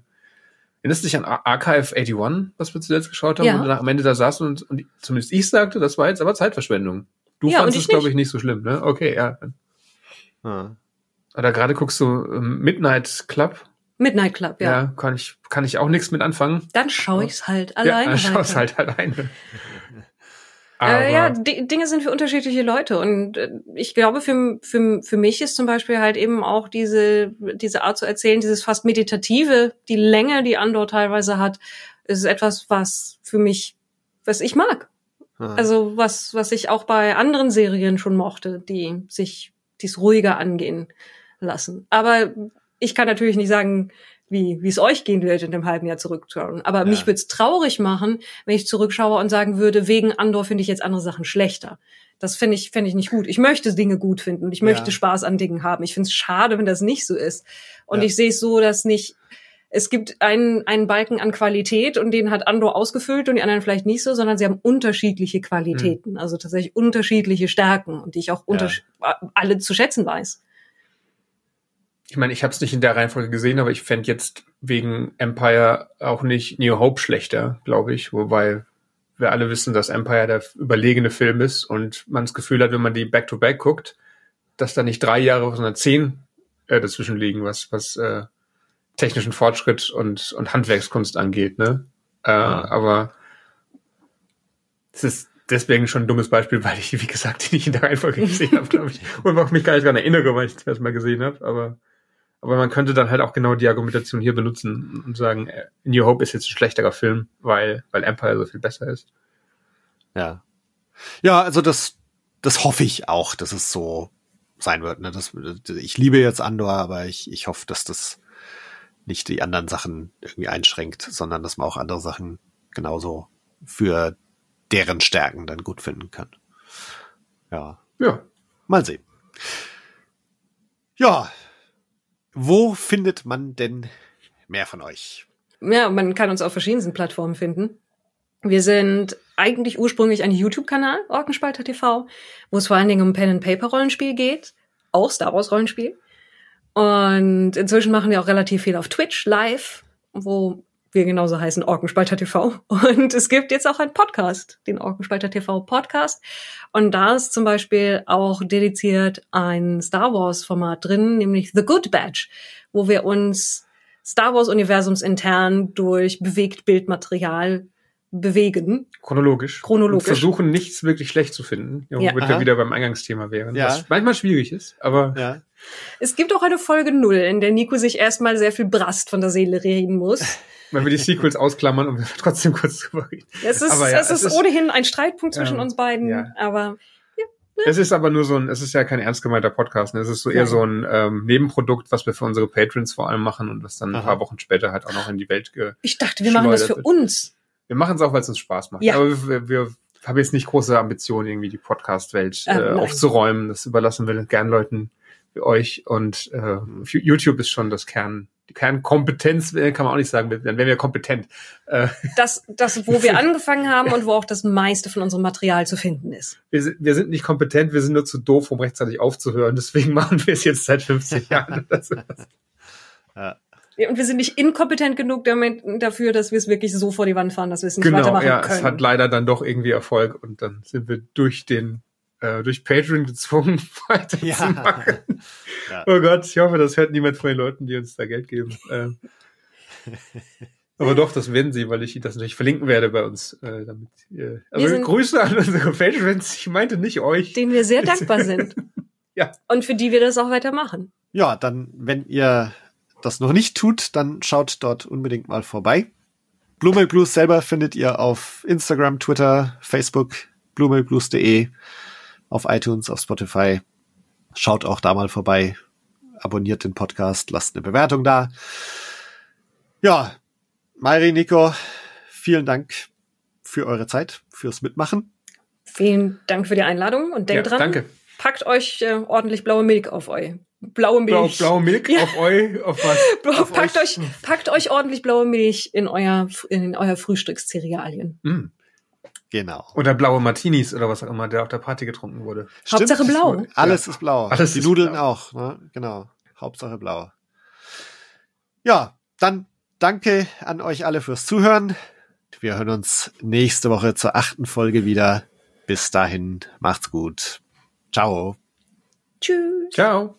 Erinnerst du dich an Ar- Archive 81, was wir zuletzt geschaut haben, Ja. und dann am Ende da saßen und, und zumindest ich sagte, das war jetzt aber Zeitverschwendung. Du Ja, fandest es, glaube ich, nicht so schlimm, ne? Okay, ja. Ja. Oder gerade guckst du ähm, Midnight Club. Midnight Club, ja. Ja, kann ich, kann ich auch nichts mit anfangen. Dann schaue ich's halt alleine. ja, dann weiter. halt alleine. Aber, Äh, ja, die Dinge sind für unterschiedliche Leute und äh, ich glaube, für, für, für mich ist zum Beispiel halt eben auch diese, diese Art zu erzählen, dieses fast meditative, die Länge, die Andor teilweise hat, ist etwas, was für mich, was ich mag. Ja. Also was, was ich auch bei anderen Serien schon mochte, die sich dies ruhiger angehen lassen. Aber ich kann natürlich nicht sagen, wie, wie es euch gehen wird, in einem halben Jahr zurückschauen. Aber Ja. mich würde es traurig machen, wenn ich zurückschaue und sagen würde, wegen Andor finde ich jetzt andere Sachen schlechter. Das finde ich, finde ich nicht gut. Ich möchte Dinge gut finden und ich möchte Ja. Spaß an Dingen haben. Ich finde es schade, wenn das nicht so ist. Und Ja. ich sehe es so, dass nicht, es gibt einen, einen Balken an Qualität und den hat Andor ausgefüllt und die anderen vielleicht nicht so, sondern sie haben unterschiedliche Qualitäten, also tatsächlich unterschiedliche Stärken und die ich auch untersch- alle zu schätzen weiß. Ich meine, ich habe es nicht in der Reihenfolge gesehen, aber ich fänd jetzt wegen Empire auch nicht New Hope schlechter, glaube ich. Wobei wir alle wissen, dass Empire der überlegene Film ist und man das Gefühl hat, wenn man die Back-to-Back guckt, dass da nicht drei Jahre, sondern zehn äh, dazwischen liegen, was, was äh, technischen Fortschritt und, und Handwerkskunst angeht. Ne? Äh, Ja. Aber es ist deswegen schon ein dummes Beispiel, weil ich, wie gesagt, die nicht in der Reihenfolge gesehen habe, glaube ich. Und auch mich gar nicht daran erinnere, weil ich es erst mal gesehen habe. Aber, aber man könnte dann halt auch genau die Argumentation hier benutzen und sagen, äh, New Hope ist jetzt ein schlechterer Film, weil, weil Empire so viel besser ist. Ja. Ja, also das, das hoffe ich auch, dass es so sein wird. Ne? Das, ich liebe jetzt Andor, aber ich, ich hoffe, dass das nicht die anderen Sachen irgendwie einschränkt, sondern dass man auch andere Sachen genauso für deren Stärken dann gut finden kann. Ja, Ja. mal sehen. Ja, wo findet man denn mehr von euch? Ja, man kann uns auf verschiedensten Plattformen finden. Wir sind eigentlich ursprünglich ein YouTube-Kanal, Orkenspalter TV, wo es vor allen Dingen um Pen-and-Paper-Rollenspiel geht, auch Star Wars-Rollenspiel. Und inzwischen machen wir auch relativ viel auf Twitch live, wo wir genauso heißen Orkenspalter TV. (laughs) Und es gibt jetzt auch einen Podcast, den Orkenspalter TV Podcast. Und da ist zum Beispiel auch dediziert ein Star Wars Format drin, nämlich The Good Badge, wo wir uns Star Wars Universums intern durch bewegt Bildmaterial bewegen. Chronologisch. Chronologisch. Und versuchen, nichts wirklich schlecht zu finden. Ja, Ja. Womit wir wieder beim Eingangsthema wären. Ja. Was manchmal schwierig ist, aber Ja. Es gibt auch eine Folge null, in der Nico sich erstmal sehr viel Brast von der Seele reden muss. (laughs) wenn wir die Sequels ausklammern und wir (laughs) trotzdem kurz drüber reden. Es ist, Aber ja, es ist es ist- ohnehin ein Streitpunkt zwischen Ja, uns beiden, ja. aber Es ist aber nur so ein, es ist ja kein ernst gemeinter Podcast. Ne? Es ist so eher so ein ähm, Nebenprodukt, was wir für unsere Patrons vor allem machen und was dann ein Aha. paar Wochen später halt auch noch in die Welt ge ich dachte, wir machen das für uns. Wir machen es auch, weil es uns Spaß macht. Ja. Aber wir, wir, wir haben jetzt nicht große Ambitionen, irgendwie die Podcast-Welt Äh, äh, aufzuräumen. Das überlassen wir gern Leuten wie euch. Und äh, YouTube ist schon das Kern, Kernkompetenz, äh, kann man auch nicht sagen, dann wären wir kompetent. Äh, Das, das, wo wir (laughs) angefangen haben und wo auch das meiste von unserem Material zu finden ist. wir, sind, wir sind nicht kompetent, wir sind nur zu doof, um rechtzeitig aufzuhören. Deswegen (laughs) machen wir es jetzt seit 50 (laughs) Jahren. Das, Ja. Ja, Und wir sind nicht inkompetent genug damit, dafür, dass wir es wirklich so vor die Wand fahren, dass wir es nicht genau, weitermachen ja, können. es hat leider dann doch irgendwie Erfolg und dann sind wir durch den äh, durch Patreon gezwungen, weiterzumachen. Ja. Oh Gott, ich hoffe, das hört niemand von den Leuten, die uns da Geld geben. Ähm, (laughs) aber doch, das werden sie, weil ich das natürlich verlinken werde bei uns. Äh, damit, äh, also sind- Grüße an unsere Patrons. Ich meinte nicht euch. denen wir sehr (laughs) dankbar sind. Ja. Und für die wir das auch weitermachen. Ja, dann, wenn ihr das noch nicht tut, dann schaut dort unbedingt mal vorbei. Blue Milk Blues selber findet ihr auf Instagram, Twitter, Facebook, bluemilkblues.de, auf iTunes, auf Spotify. Schaut auch da mal vorbei. Abonniert den Podcast, lasst eine Bewertung da. Ja, Mairi, Nico, vielen Dank für eure Zeit, fürs Mitmachen. Vielen Dank für die Einladung und denkt Ja, dran, danke. packt euch äh, ordentlich blaue Milch auf euch. Blaue Blau, Milch. blaue Milch Ja. auf euch, auf was? (laughs) Blau- auf packt euch, packt euch ordentlich blaue Milch in euer, in euer Frühstückscerealien. Mm. Genau. Oder blaue Martinis oder was auch immer, der auf der Party getrunken wurde. Hauptsache blau. Alles ist blau. Alles Die ist Nudeln blau. auch, ne? Genau. Hauptsache blau. Ja, dann danke an euch alle fürs Zuhören. Wir hören uns nächste Woche zur achten Folge wieder. Bis dahin, macht's gut. Ciao. Tschüss. Ciao.